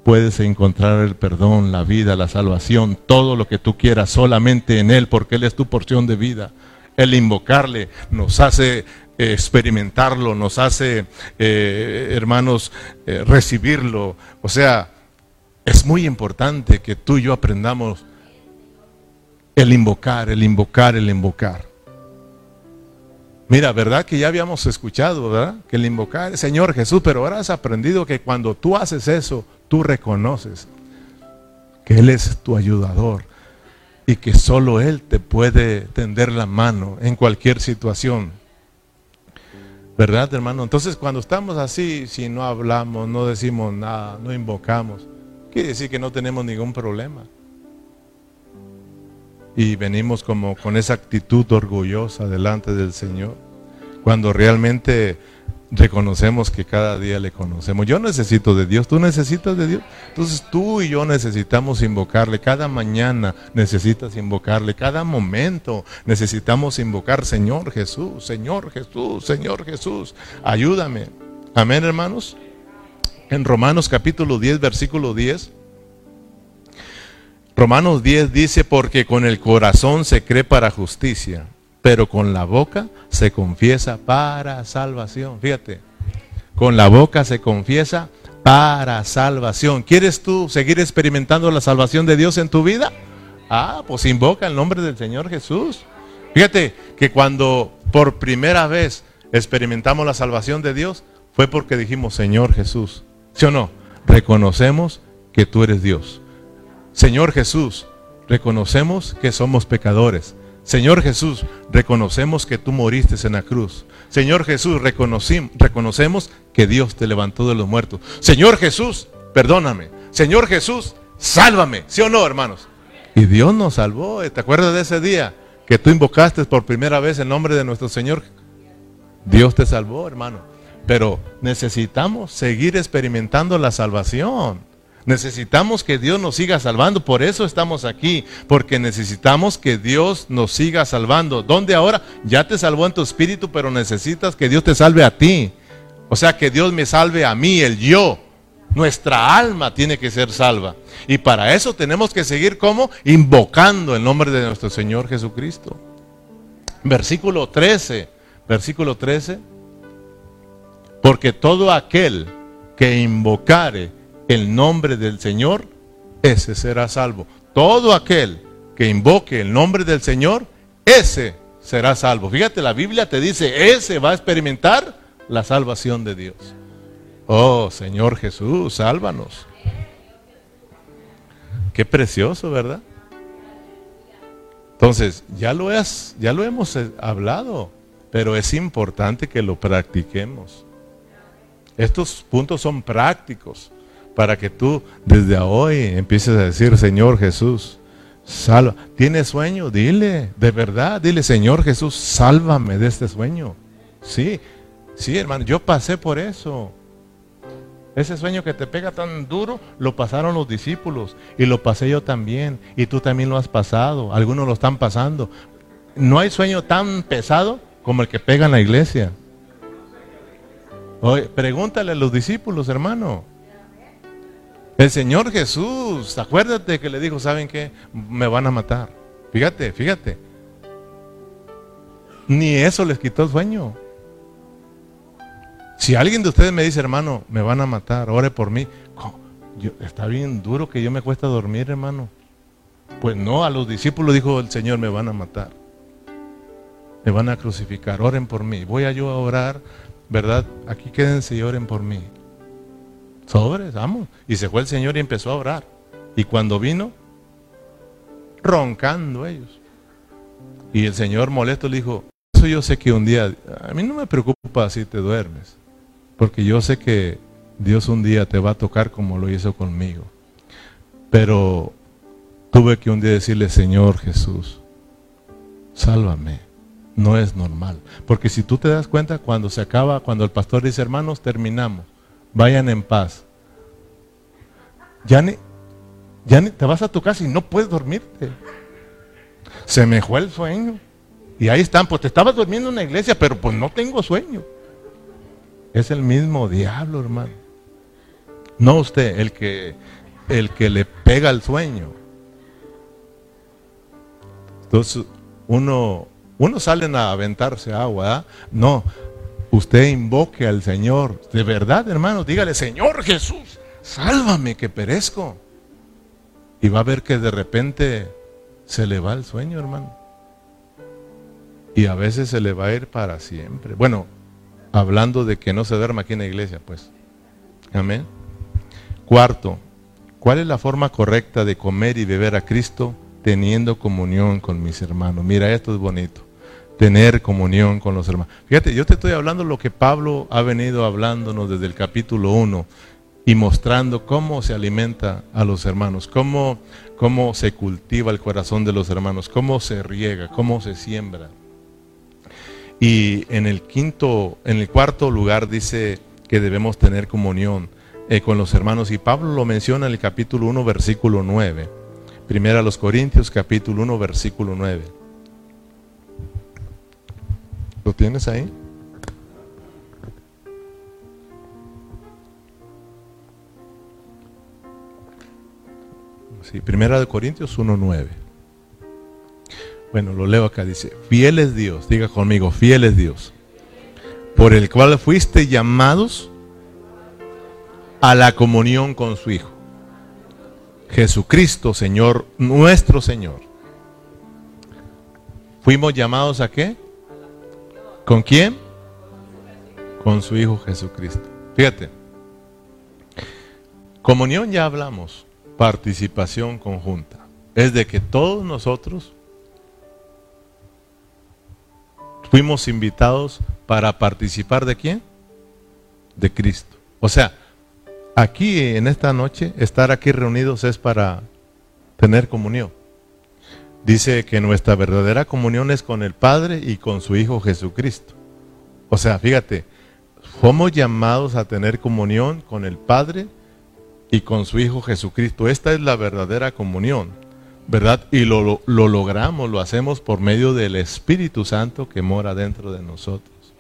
Speaker 1: puedes encontrar el perdón, la vida, la salvación, todo lo que tú quieras, solamente en Él, porque Él es tu porción de vida. El invocarle nos hace eh, experimentarlo, nos hace, eh, hermanos, eh, recibirlo. O sea, es muy importante que tú y yo aprendamos el invocar, el invocar, el invocar. Mira, ¿verdad que ya habíamos escuchado, verdad? Que el invocar, Señor Jesús, pero ahora has aprendido que cuando tú haces eso, tú reconoces que Él es tu ayudador y que solo Él te puede tender la mano en cualquier situación. ¿Verdad, hermano? Entonces, cuando estamos así, si no hablamos, no decimos nada, no invocamos, quiere decir que no tenemos ningún problema. Y venimos como con esa actitud orgullosa delante del Señor, cuando realmente reconocemos que cada día le conocemos. Yo necesito de Dios, tú necesitas de Dios. Entonces tú y yo necesitamos invocarle. Cada mañana necesitas invocarle. Cada momento necesitamos invocar, Señor Jesús, Señor Jesús, Señor Jesús. Ayúdame. Amén, hermanos. En Romanos capítulo 10, versículo 10. Romanos 10 dice, porque con el corazón se cree para justicia pero con la boca se confiesa para salvación. Fíjate, con la boca se confiesa para salvación. ¿Quieres tú seguir experimentando la salvación de Dios en tu vida? Ah, pues invoca el nombre del Señor Jesús. Fíjate que cuando por primera vez experimentamos la salvación de Dios, fue porque dijimos, Señor Jesús, ¿sí o no? Reconocemos que tú eres Dios. Señor Jesús, reconocemos que somos pecadores. Señor Jesús, reconocemos que tú moriste en la cruz. Señor Jesús, reconocemos que Dios te levantó de los muertos. Señor Jesús, perdóname. Señor Jesús, sálvame. ¿Sí o no, hermanos? Y Dios nos salvó. ¿Te acuerdas de ese día que tú invocaste por primera vez el nombre de nuestro Señor? Dios te salvó, hermano. Pero necesitamos seguir experimentando la salvación. Necesitamos que Dios nos siga salvando, por eso estamos aquí, porque necesitamos que Dios nos siga salvando. ¿Dónde ahora? Ya te salvó en tu espíritu, pero necesitas que Dios te salve a ti. O sea, que Dios me salve a mí, el yo. Nuestra alma tiene que ser salva. Y para eso tenemos que seguir como invocando el nombre de nuestro Señor Jesucristo. Versículo 13, versículo 13. Porque todo aquel que invocare el nombre del Señor, ese será salvo. Todo aquel que invoque el nombre del Señor, ese será salvo. Fíjate, la Biblia te dice, ese va a experimentar la salvación de Dios. Oh, Señor Jesús, sálvanos. Qué precioso, ¿verdad? Entonces, ya lo, ya lo hemos eh, hablado, pero es importante que lo practiquemos. Estos puntos son prácticos para que tú desde hoy empieces a decir, Señor Jesús, salva. ¿Tienes sueño? Dile, de verdad, dile, Señor Jesús, sálvame de este sueño. Sí, sí, hermano, yo pasé por eso. Ese sueño que te pega tan duro, lo pasaron los discípulos y lo pasé yo también. Y tú también lo has pasado, algunos lo están pasando. No hay sueño tan pesado como el que pega en la iglesia. Oye, pregúntale a los discípulos, hermano. El Señor Jesús, acuérdate que le dijo, ¿saben qué? Me van a matar. Fíjate, fíjate. Ni eso les quitó el sueño. Si alguien de ustedes me dice, hermano, me van a matar, ore por mí. está bien duro que yo me cuesta dormir, hermano. Pues no, a los discípulos dijo el Señor, me van a matar. Me van a crucificar, oren por mí. Voy a yo a orar, ¿verdad? Aquí quédense y oren por mí. Sobres, vamos. Y se fue el Señor y empezó a orar. Y cuando vino, roncando ellos. Y el Señor molesto le dijo, eso yo sé que un día, a mí no me preocupa si te duermes, porque yo sé que Dios un día te va a tocar como lo hizo conmigo. Pero tuve que un día decirle, Señor Jesús, sálvame. No es normal. Porque si tú te das cuenta, cuando se acaba, cuando el pastor dice, hermanos, terminamos, vayan en paz. Ya ni, ya ni te vas a tu casa y no puedes dormirte. Se me el sueño. Y ahí están, pues te estabas durmiendo en la iglesia, pero pues no tengo sueño. Es el mismo diablo, hermano. No usted, el que, el que le pega el sueño. Entonces, uno, uno salen a aventarse agua. ¿ah? No, usted invoque al Señor. De verdad, hermano, dígale, Señor Jesús, sálvame que perezco. Y va a ver que de repente se le va el sueño, hermano. Y a veces se le va a ir para siempre. Bueno, hablando de que no se duerma aquí en la iglesia, pues. Amén. Cuarto, ¿cuál es la forma correcta de comer y beber a Cristo teniendo comunión con mis hermanos? Mira, esto es bonito. Tener comunión con los hermanos. Fíjate, yo te estoy hablando lo que Pablo ha venido hablándonos desde el capítulo 1 y mostrando cómo se alimenta a los hermanos, cómo, cómo se cultiva el corazón de los hermanos, cómo se riega, cómo se siembra. Y en el quinto, en el cuarto lugar dice que debemos tener comunión eh, con los hermanos. Y Pablo lo menciona en el capítulo 1, versículo 9. Primera a los Corintios, capítulo 1, versículo 9. ¿Lo tienes ahí? primera de Corintios 1.9. Bueno, lo leo acá, dice, fiel es Dios, diga conmigo, fiel es Dios, por el cual fuiste llamados a la comunión con su Hijo. Jesucristo, Señor, nuestro Señor. ¿Fuimos llamados a qué? ¿Con quién? Con su Hijo Jesucristo. Fíjate, comunión ya hablamos participación conjunta. Es de que todos nosotros fuimos invitados para participar de quién? De Cristo. O sea, aquí en esta noche, estar aquí reunidos es para tener comunión. Dice que nuestra verdadera comunión es con el Padre y con su Hijo Jesucristo. O sea, fíjate, somos llamados a tener comunión con el Padre y con su Hijo Jesucristo. Esta es la verdadera comunión, ¿verdad? Y lo, lo, logramos, lo hacemos por medio del Espíritu Santo que mora dentro de nosotros.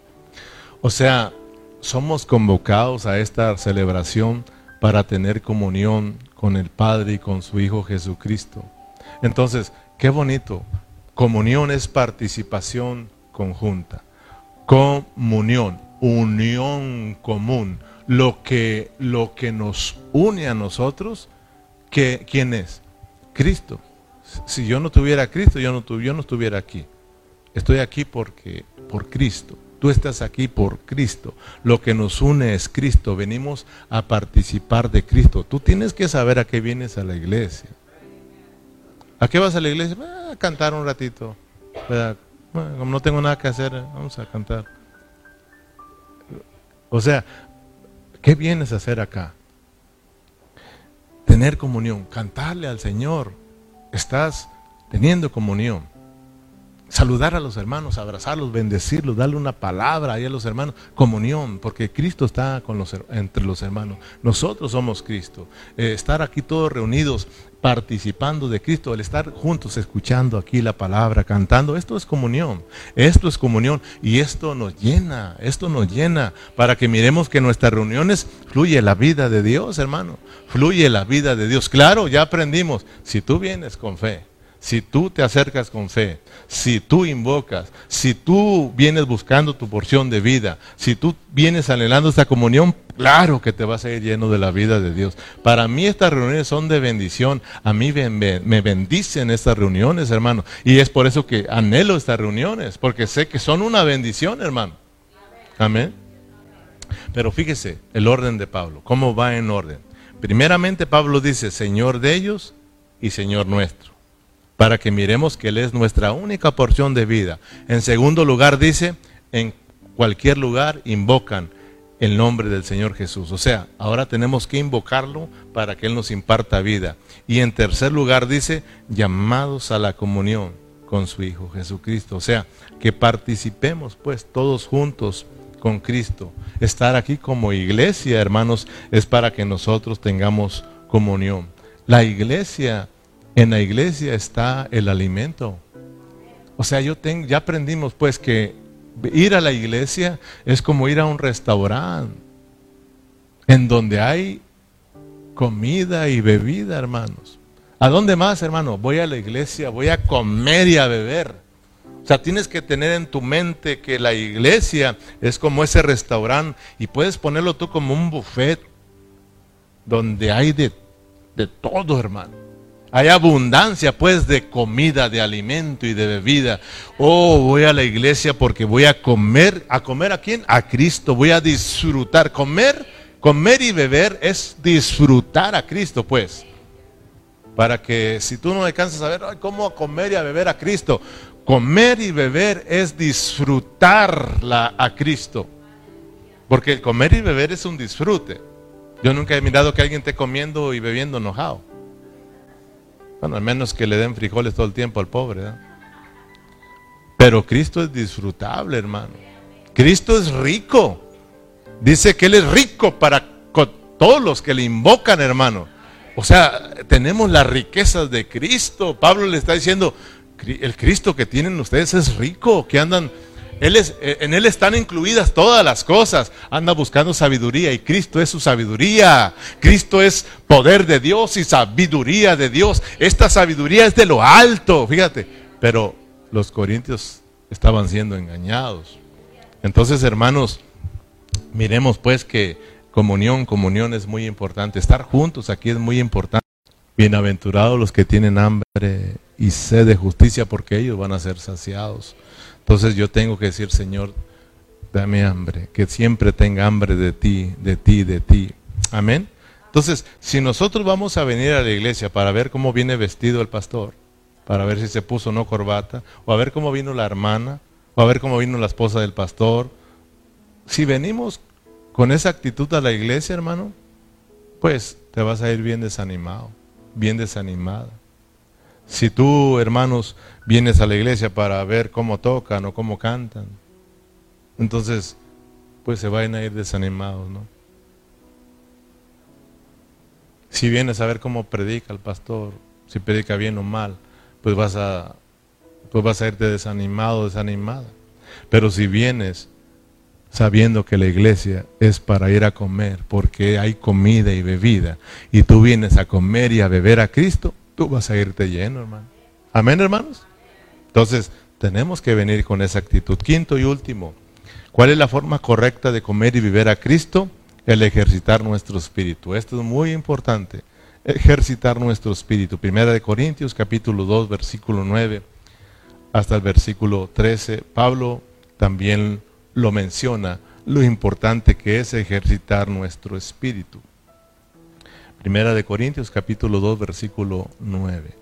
Speaker 1: O sea, somos convocados a esta celebración para tener comunión con el Padre y con su Hijo Jesucristo. Entonces, qué bonito. Comunión es participación conjunta. Comunión, unión común lo que, lo que nos une a nosotros, que, ¿quién es? Cristo. Si yo no tuviera Cristo, yo no, yo no estuviera aquí. Estoy aquí porque, por Cristo. Tú estás aquí por Cristo. Lo que nos une es Cristo. Venimos a participar de Cristo. Tú tienes que saber a qué vienes a la iglesia. ¿A qué vas a la iglesia? Ah, a cantar un ratito. como no tengo nada que hacer, vamos a cantar. O sea, ¿Qué vienes a hacer acá? Tener comunión, cantarle al Señor. Estás teniendo comunión. Saludar a los hermanos, abrazarlos, bendecirlos, darle una palabra ahí a los hermanos. Comunión, porque Cristo está con los, entre los hermanos. Nosotros somos Cristo. Eh, estar aquí todos reunidos, participando de Cristo, el estar juntos, escuchando aquí la palabra, cantando, esto es comunión. Esto es comunión y esto nos llena, esto nos llena para que miremos que en nuestras reuniones fluye la vida de Dios, hermano. Fluye la vida de Dios. Claro, ya aprendimos. Si tú vienes con fe, si tú te acercas con fe, si tú invocas, si tú vienes buscando tu porción de vida, si tú vienes anhelando esta comunión, claro que te vas a ir lleno de la vida de Dios. Para mí estas reuniones son de bendición. A mí me bendicen estas reuniones, hermano. Y es por eso que anhelo estas reuniones, porque sé que son una bendición, hermano. Amén. Pero fíjese el orden de Pablo, cómo va en orden. Primeramente Pablo dice, Señor de ellos y Señor nuestro para que miremos que Él es nuestra única porción de vida. En segundo lugar dice, en cualquier lugar invocan el nombre del Señor Jesús. O sea, ahora tenemos que invocarlo para que Él nos imparta vida. Y en tercer lugar dice, llamados a la comunión con su Hijo Jesucristo. O sea, que participemos pues todos juntos con Cristo. Estar aquí como iglesia, hermanos, es para que nosotros tengamos comunión. La iglesia en la iglesia está el alimento. O sea, yo tengo, ya aprendimos pues que ir a la iglesia es como ir a un restaurante en donde hay comida y bebida, hermanos. ¿A dónde más, hermano? Voy a la iglesia, voy a comer y a beber. O sea, tienes que tener en tu mente que la iglesia es como ese restaurante y puedes ponerlo tú como un buffet donde hay de, de todo, hermano. Hay abundancia pues de comida, de alimento y de bebida. Oh, voy a la iglesia porque voy a comer. ¿A comer a quién? A Cristo. Voy a disfrutar. Comer, comer y beber es disfrutar a Cristo pues. Para que si tú no alcanzas a ver cómo comer y a beber a Cristo. Comer y beber es disfrutarla a Cristo. Porque el comer y beber es un disfrute. Yo nunca he mirado que alguien esté comiendo y bebiendo enojado. Bueno, al menos que le den frijoles todo el tiempo al pobre. Pero Cristo es disfrutable, hermano. Cristo es rico. Dice que Él es rico para todos los que le invocan, hermano. O sea, tenemos las riquezas de Cristo. Pablo le está diciendo, el Cristo que tienen ustedes es rico, que andan él es, eh, en Él están incluidas todas las cosas. Anda buscando sabiduría y Cristo es su sabiduría. Cristo es poder de Dios y sabiduría de Dios. Esta sabiduría es de lo alto, fíjate. Pero los corintios estaban siendo engañados. Entonces, hermanos, miremos pues que comunión, comunión es muy importante. Estar juntos aquí es muy importante. Bienaventurados los que tienen hambre y sed de justicia porque ellos van a ser saciados. Entonces yo tengo que decir, Señor, dame hambre, que siempre tenga hambre de ti, de ti, de ti. Amén. Entonces, si nosotros vamos a venir a la iglesia para ver cómo viene vestido el pastor, para ver si se puso o no corbata, o a ver cómo vino la hermana, o a ver cómo vino la esposa del pastor, si venimos con esa actitud a la iglesia, hermano, pues te vas a ir bien desanimado, bien desanimada. Si tú, hermanos, vienes a la iglesia para ver cómo tocan o cómo cantan, entonces, pues se van a ir desanimados, ¿no? Si vienes a ver cómo predica el pastor, si predica bien o mal, pues vas a, pues vas a irte desanimado, desanimada. Pero si vienes sabiendo que la iglesia es para ir a comer, porque hay comida y bebida, y tú vienes a comer y a beber a Cristo, tú vas a irte lleno, hermano. Amén, hermanos. Entonces, tenemos que venir con esa actitud. Quinto y último, ¿cuál es la forma correcta de comer y vivir a Cristo? El ejercitar nuestro espíritu. Esto es muy importante. Ejercitar nuestro espíritu. Primera de Corintios, capítulo 2, versículo 9 hasta el versículo 13. Pablo también lo menciona, lo importante que es ejercitar nuestro espíritu. Primera de Corintios capítulo 2 versículo 9.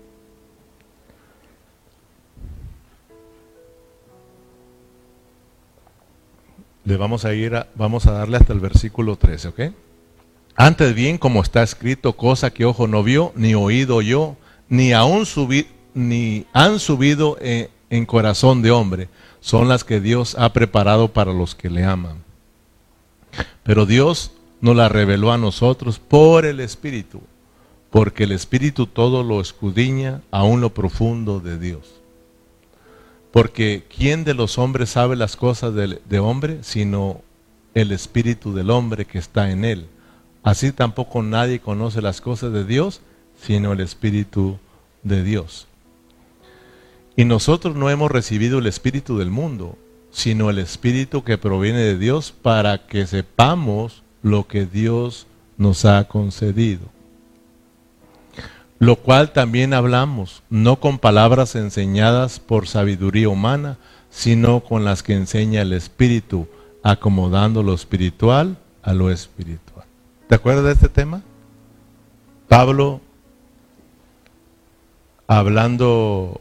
Speaker 1: Le vamos a ir vamos a darle hasta el versículo 13, ¿ok? Antes bien, como está escrito, cosa que ojo no vio, ni oído yo, ni aún subí, ni han subido en, en corazón de hombre, son las que Dios ha preparado para los que le aman. Pero Dios nos la reveló a nosotros por el Espíritu, porque el Espíritu todo lo escudriña aún lo profundo de Dios. Porque ¿quién de los hombres sabe las cosas de, de hombre sino el Espíritu del hombre que está en él? Así tampoco nadie conoce las cosas de Dios sino el Espíritu de Dios. Y nosotros no hemos recibido el espíritu del mundo, sino el espíritu que proviene de Dios para que sepamos lo que Dios nos ha concedido. Lo cual también hablamos, no con palabras enseñadas por sabiduría humana, sino con las que enseña el Espíritu, acomodando lo espiritual a lo espiritual. ¿Te acuerdas de este tema? Pablo, hablando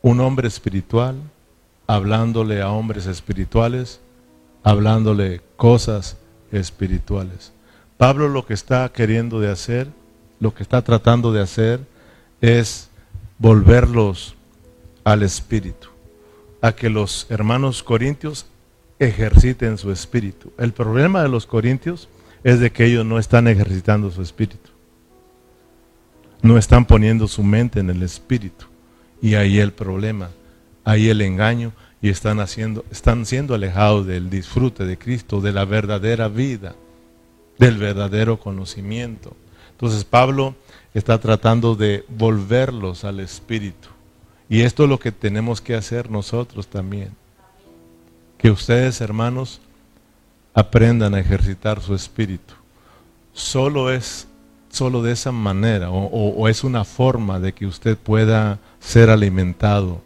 Speaker 1: un hombre espiritual, hablándole a hombres espirituales, hablándole cosas espirituales. Pablo lo que está queriendo de hacer, lo que está tratando de hacer es volverlos al espíritu, a que los hermanos corintios ejerciten su espíritu. El problema de los corintios es de que ellos no están ejercitando su espíritu. No están poniendo su mente en el espíritu. Y ahí el problema, ahí el engaño y están haciendo están siendo alejados del disfrute de Cristo, de la verdadera vida, del verdadero conocimiento. Entonces Pablo está tratando de volverlos al espíritu. Y esto es lo que tenemos que hacer nosotros también. Que ustedes, hermanos, aprendan a ejercitar su espíritu. Solo es solo de esa manera o, o, es una forma de que usted pueda ser alimentado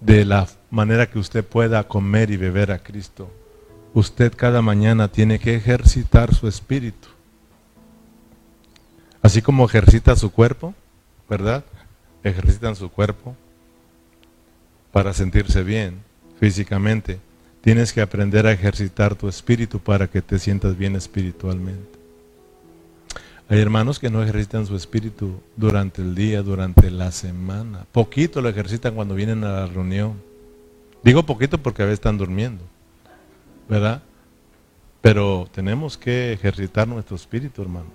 Speaker 1: de la manera que usted pueda comer y beber a Cristo. Usted cada mañana tiene que ejercitar su espíritu. Así como ejercita su cuerpo, ¿verdad? Ejercitan su cuerpo para sentirse bien físicamente. Tienes que aprender a ejercitar tu espíritu para que te sientas bien espiritualmente. Hay hermanos que no ejercitan su espíritu durante el día, durante la semana. Poquito lo ejercitan cuando vienen a la reunión. Digo poquito porque a veces están durmiendo, ¿verdad? Pero tenemos que ejercitar nuestro espíritu, hermano.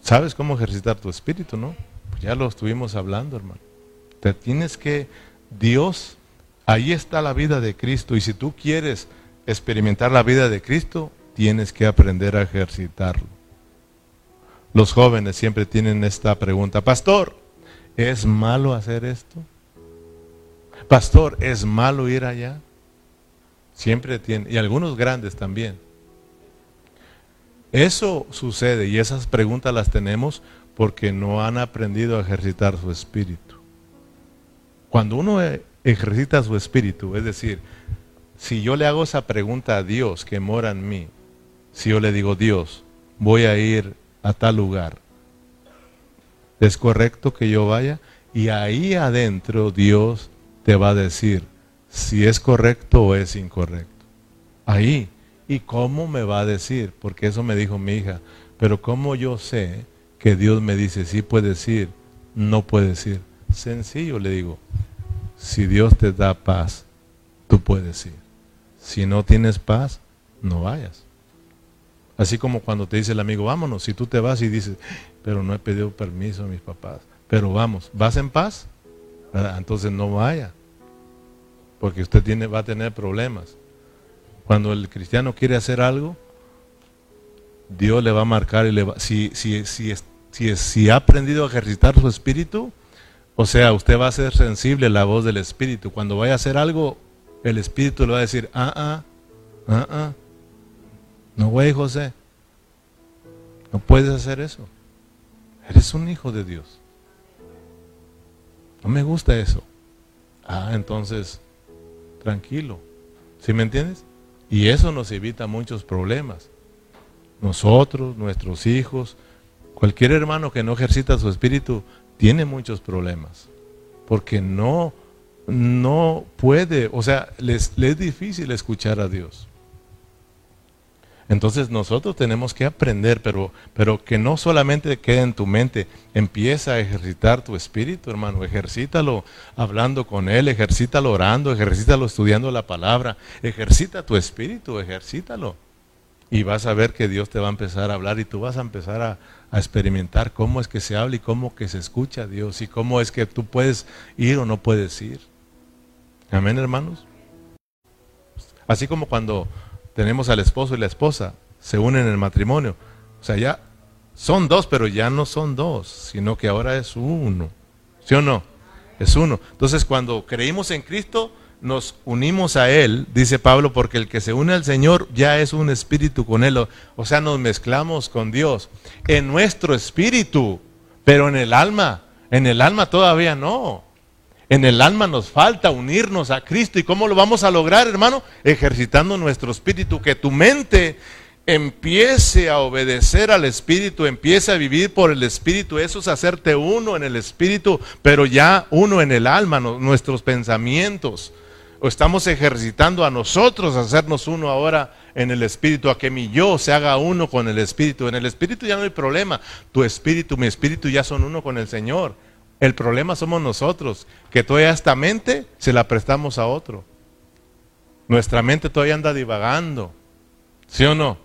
Speaker 1: ¿Sabes cómo ejercitar tu espíritu, no? Pues ya lo estuvimos hablando, hermano. Te tienes que, Dios Ahí está la vida de Cristo y si tú quieres experimentar la vida de Cristo, tienes que aprender a ejercitarlo. Los jóvenes siempre tienen esta pregunta, pastor, ¿es malo hacer esto? Pastor, ¿es malo ir allá? Siempre tienen, y algunos grandes también. Eso sucede y esas preguntas las tenemos porque no han aprendido a ejercitar su espíritu. Cuando uno ejercita su espíritu. Es decir, si yo le hago esa pregunta a Dios que mora en mí, si yo le digo, Dios, voy a ir a tal lugar, ¿es correcto que yo vaya? Y ahí adentro Dios te va a decir si es correcto o es incorrecto. Ahí. ¿Y cómo me va a decir? Porque eso me dijo mi hija. Pero ¿cómo yo sé que Dios me dice sí puede ir, no puede ir? Sencillo, le digo. Si Dios te da paz, tú puedes ir. Si no tienes paz, no vayas. Así como cuando te dice el amigo, vámonos, si tú te vas y dices, pero no he pedido permiso a mis papás, pero vamos, ¿vas en paz? Entonces no vaya, porque usted tiene, va a tener problemas. Cuando el cristiano quiere hacer algo, Dios le va a marcar y le va, si, si, si, si, si ha aprendido a ejercitar su espíritu, o sea, usted va a ser sensible a la voz del Espíritu. Cuando vaya a hacer algo, el Espíritu le va a decir, ah, ah, ah, ah. No, güey, José. No puedes hacer eso. Eres un hijo de Dios. No me gusta eso. Ah, entonces, tranquilo. ¿Sí me entiendes? Y eso nos evita muchos problemas. Nosotros, nuestros hijos, cualquier hermano que no ejercita su espíritu tiene muchos problemas, porque no, no puede, o sea, les, es difícil escuchar a Dios. Entonces nosotros tenemos que aprender, pero, pero que no solamente quede en tu mente, empieza a ejercitar tu espíritu, hermano, ejercítalo hablando con Él, ejercítalo orando, ejercítalo estudiando la palabra, ejercita tu espíritu, ejercítalo. Y vas a ver que Dios te va a empezar a hablar y tú vas a empezar a, a experimentar cómo es que se habla y cómo que se escucha a Dios y cómo es que tú puedes ir o no puedes ir. Amén, hermanos. Así como cuando tenemos al esposo y la esposa, se unen en el matrimonio. O sea, ya son dos, pero ya no son dos, sino que ahora es uno. ¿Sí o no? es uno. Entonces cuando creímos en Cristo, nos unimos a Él, dice Pablo, porque el que se une al Señor ya es un espíritu con Él. O sea, nos mezclamos con Dios en nuestro espíritu, pero en el alma, en el alma todavía no. En el alma nos falta unirnos a Cristo. ¿Y cómo lo vamos a lograr, hermano? Ejercitando nuestro espíritu, que tu mente empiece a obedecer al Espíritu, empiece a vivir por el Espíritu, eso es hacerte uno en el Espíritu, pero ya uno en el alma, nuestros pensamientos. O estamos ejercitando a nosotros hacernos uno ahora en el Espíritu, a que mi yo se haga uno con el Espíritu. En el Espíritu ya no hay problema. Tu Espíritu, mi Espíritu ya son uno con el Señor. El problema somos nosotros, que toda esta mente se la prestamos a otro. Nuestra mente todavía anda divagando. ¿Sí o no?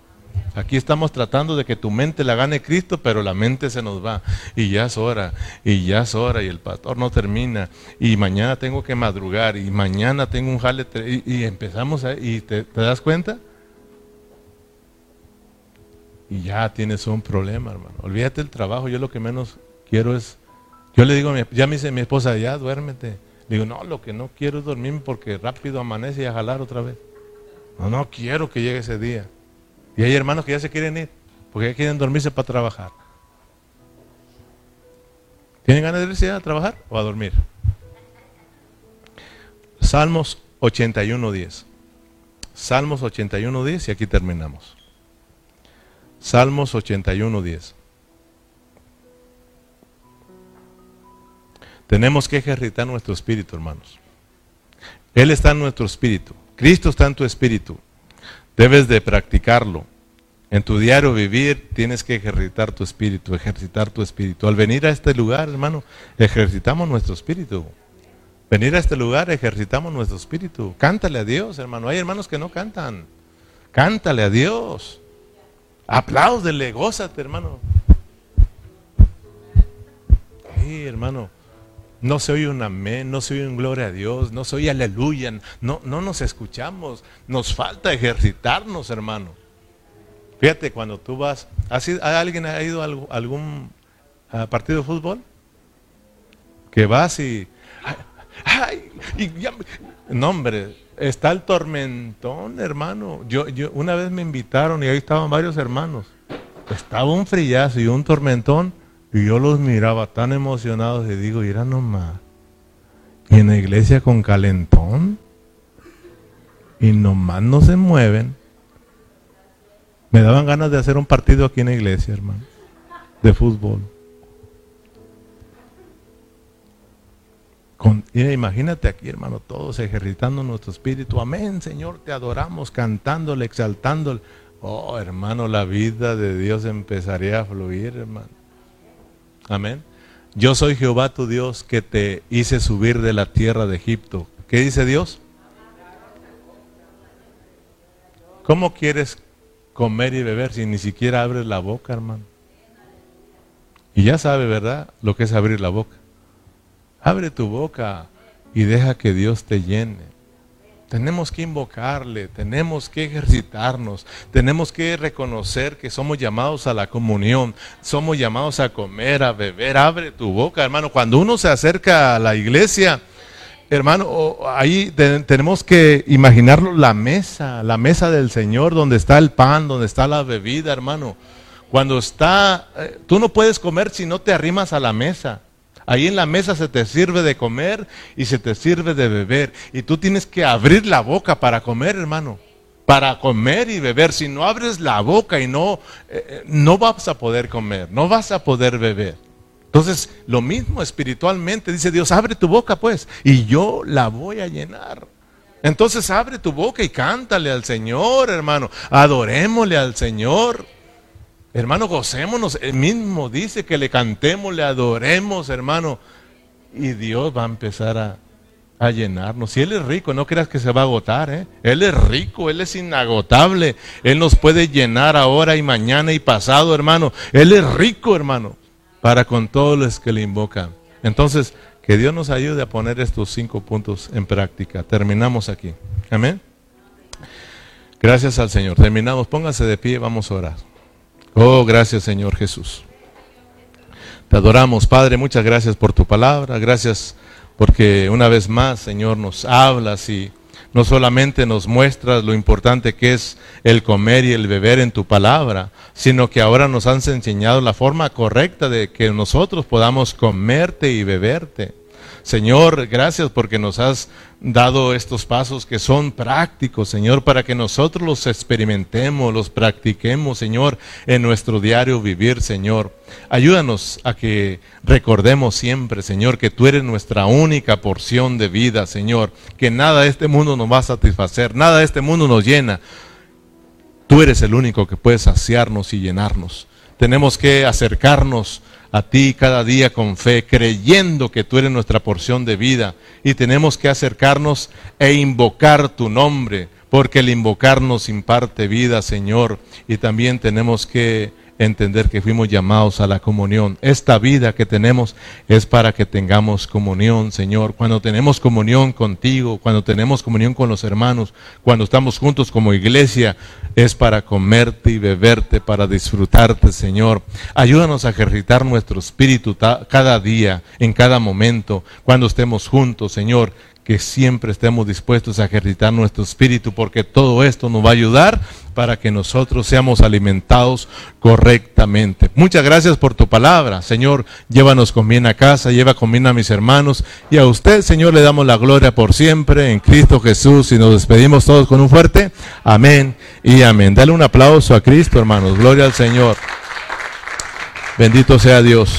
Speaker 1: Aquí estamos tratando de que tu mente la gane Cristo, pero la mente se nos va. Y ya es hora, y ya es hora, y el pastor no termina. Y mañana tengo que madrugar, y mañana tengo un jale. Y, empezamos, a, y te, das cuenta. Y ya tienes un problema, hermano. Olvídate del trabajo. Yo lo que menos quiero es. Yo le digo, ya me dice mi esposa, ya duérmete. digo, no, lo que no quiero es dormir porque rápido amanece y a jalar otra vez. No, no quiero que llegue ese día. Y hay hermanos que ya se quieren ir, porque ya quieren dormirse para trabajar. ¿Tienen ganas de irse a trabajar o a dormir? Salmos 81.10. Salmos 81.10 y aquí terminamos. Salmos 81.10. Tenemos que ejercitar nuestro espíritu, hermanos. Él está en nuestro espíritu. Cristo está en tu espíritu. Debes de practicarlo. En tu diario vivir tienes que ejercitar tu espíritu, ejercitar tu espíritu. Al venir a este lugar, hermano, ejercitamos nuestro espíritu. Venir a este lugar, ejercitamos nuestro espíritu. Cántale a Dios, hermano. Hay hermanos que no cantan. Cántale a Dios. Apláudele, gózate, hermano. Sí, hermano. No se oye un amén, no se oye un gloria a Dios, no se oye aleluya, no, no nos escuchamos. Nos falta ejercitarnos, hermano. Fíjate, cuando tú vas, ¿alguien ha ido a algún partido de fútbol? Que vas y, ay, no hombre, está el tormentón, hermano. Yo, yo, una vez me invitaron y ahí estaban varios hermanos. Estaba un frillazo y un tormentón. Y yo los miraba tan emocionados y digo, mira nomás. Y en la iglesia con calentón. Y nomás no se mueven. Me daban ganas de hacer un partido aquí en la iglesia, hermano. De fútbol. Con, imagínate aquí, hermano, todos ejercitando nuestro espíritu. Amén, Señor, te adoramos, cantándole, exaltándole. Oh, hermano, la vida de Dios empezaría a fluir, hermano. Amén. Yo soy Jehová tu Dios que te hice subir de la tierra de Egipto. ¿Qué dice Dios? ¿Cómo quieres comer y beber si ni siquiera abres la boca, hermano? Y ya sabe, ¿verdad? Lo que es abrir la boca. Abre tu boca y deja que Dios te llene. Tenemos que invocarle, tenemos que ejercitarnos, tenemos que reconocer que somos llamados a la comunión, somos llamados a comer, a beber. Abre tu boca, hermano. Cuando uno se acerca a la iglesia, hermano, ahí tenemos que imaginarlo la mesa, la mesa del Señor, donde está el pan, donde está la bebida, hermano. Cuando está, eh, tú no puedes comer si no te arrimas a la mesa. Ahí en la mesa se te sirve de comer y se te sirve de beber. Y tú tienes que abrir la boca para comer, hermano. Para comer y beber. Si no abres la boca y no, eh, eh, no vas a poder comer, no vas a poder beber. Entonces, lo mismo espiritualmente, dice Dios, abre tu boca pues, y yo la voy a llenar. Entonces abre tu boca y cántale al Señor, hermano. Adorémosle al Señor. Hermano, gocémonos. Él mismo dice que le cantemos, le adoremos, hermano. Y Dios va a empezar a, llenarnos. Si Él es rico, no creas que se va a agotar. ¿eh? Él es rico, Él es inagotable. Él nos puede llenar ahora y mañana y pasado, hermano. Él es rico, hermano, para con todos los que le invocan. Entonces, que Dios nos ayude a poner estos cinco puntos en práctica. Terminamos aquí. Amén. Gracias al Señor. Terminamos. Póngase de pie, vamos a orar. Oh, gracias Señor Jesús. Te adoramos, Padre, muchas gracias por tu palabra, gracias porque una vez más, Señor, nos hablas y no solamente nos muestras lo importante que es el comer y el beber en tu palabra, sino que ahora nos has enseñado la forma correcta de que nosotros podamos comerte y beberte. Señor, gracias porque nos has dado estos pasos que son prácticos, Señor, para que nosotros los experimentemos, los practiquemos, Señor, en nuestro diario vivir, Señor. Ayúdanos a que recordemos siempre, Señor, que tú eres nuestra única porción de vida, Señor, que nada de este mundo nos va a satisfacer, nada de este mundo nos llena. Tú eres el único que puede saciarnos y llenarnos. Tenemos que acercarnos a ti cada día con fe, creyendo que tú eres nuestra porción de vida. Y tenemos que acercarnos e invocar tu nombre, porque el invocarnos imparte vida, Señor, y también tenemos que entender que fuimos llamados a la comunión. Esta vida que tenemos es para que tengamos comunión, Señor. Cuando tenemos comunión contigo, cuando tenemos comunión con los hermanos, cuando estamos juntos como iglesia, es para comerte y beberte, para disfrutarte, Señor. Ayúdanos a ejercitar nuestro espíritu cada día, en cada momento, cuando estemos juntos, Señor que siempre estemos dispuestos a ejercitar nuestro espíritu, porque todo esto nos va a ayudar para que nosotros seamos alimentados correctamente. Muchas gracias por tu palabra, Señor. Llévanos con bien a casa, lleva con bien a mis hermanos y a usted, Señor, le damos la gloria por siempre en Cristo Jesús y nos despedimos todos con un fuerte amén y amén. Dale un aplauso a Cristo, hermanos. Gloria al Señor. Bendito sea Dios.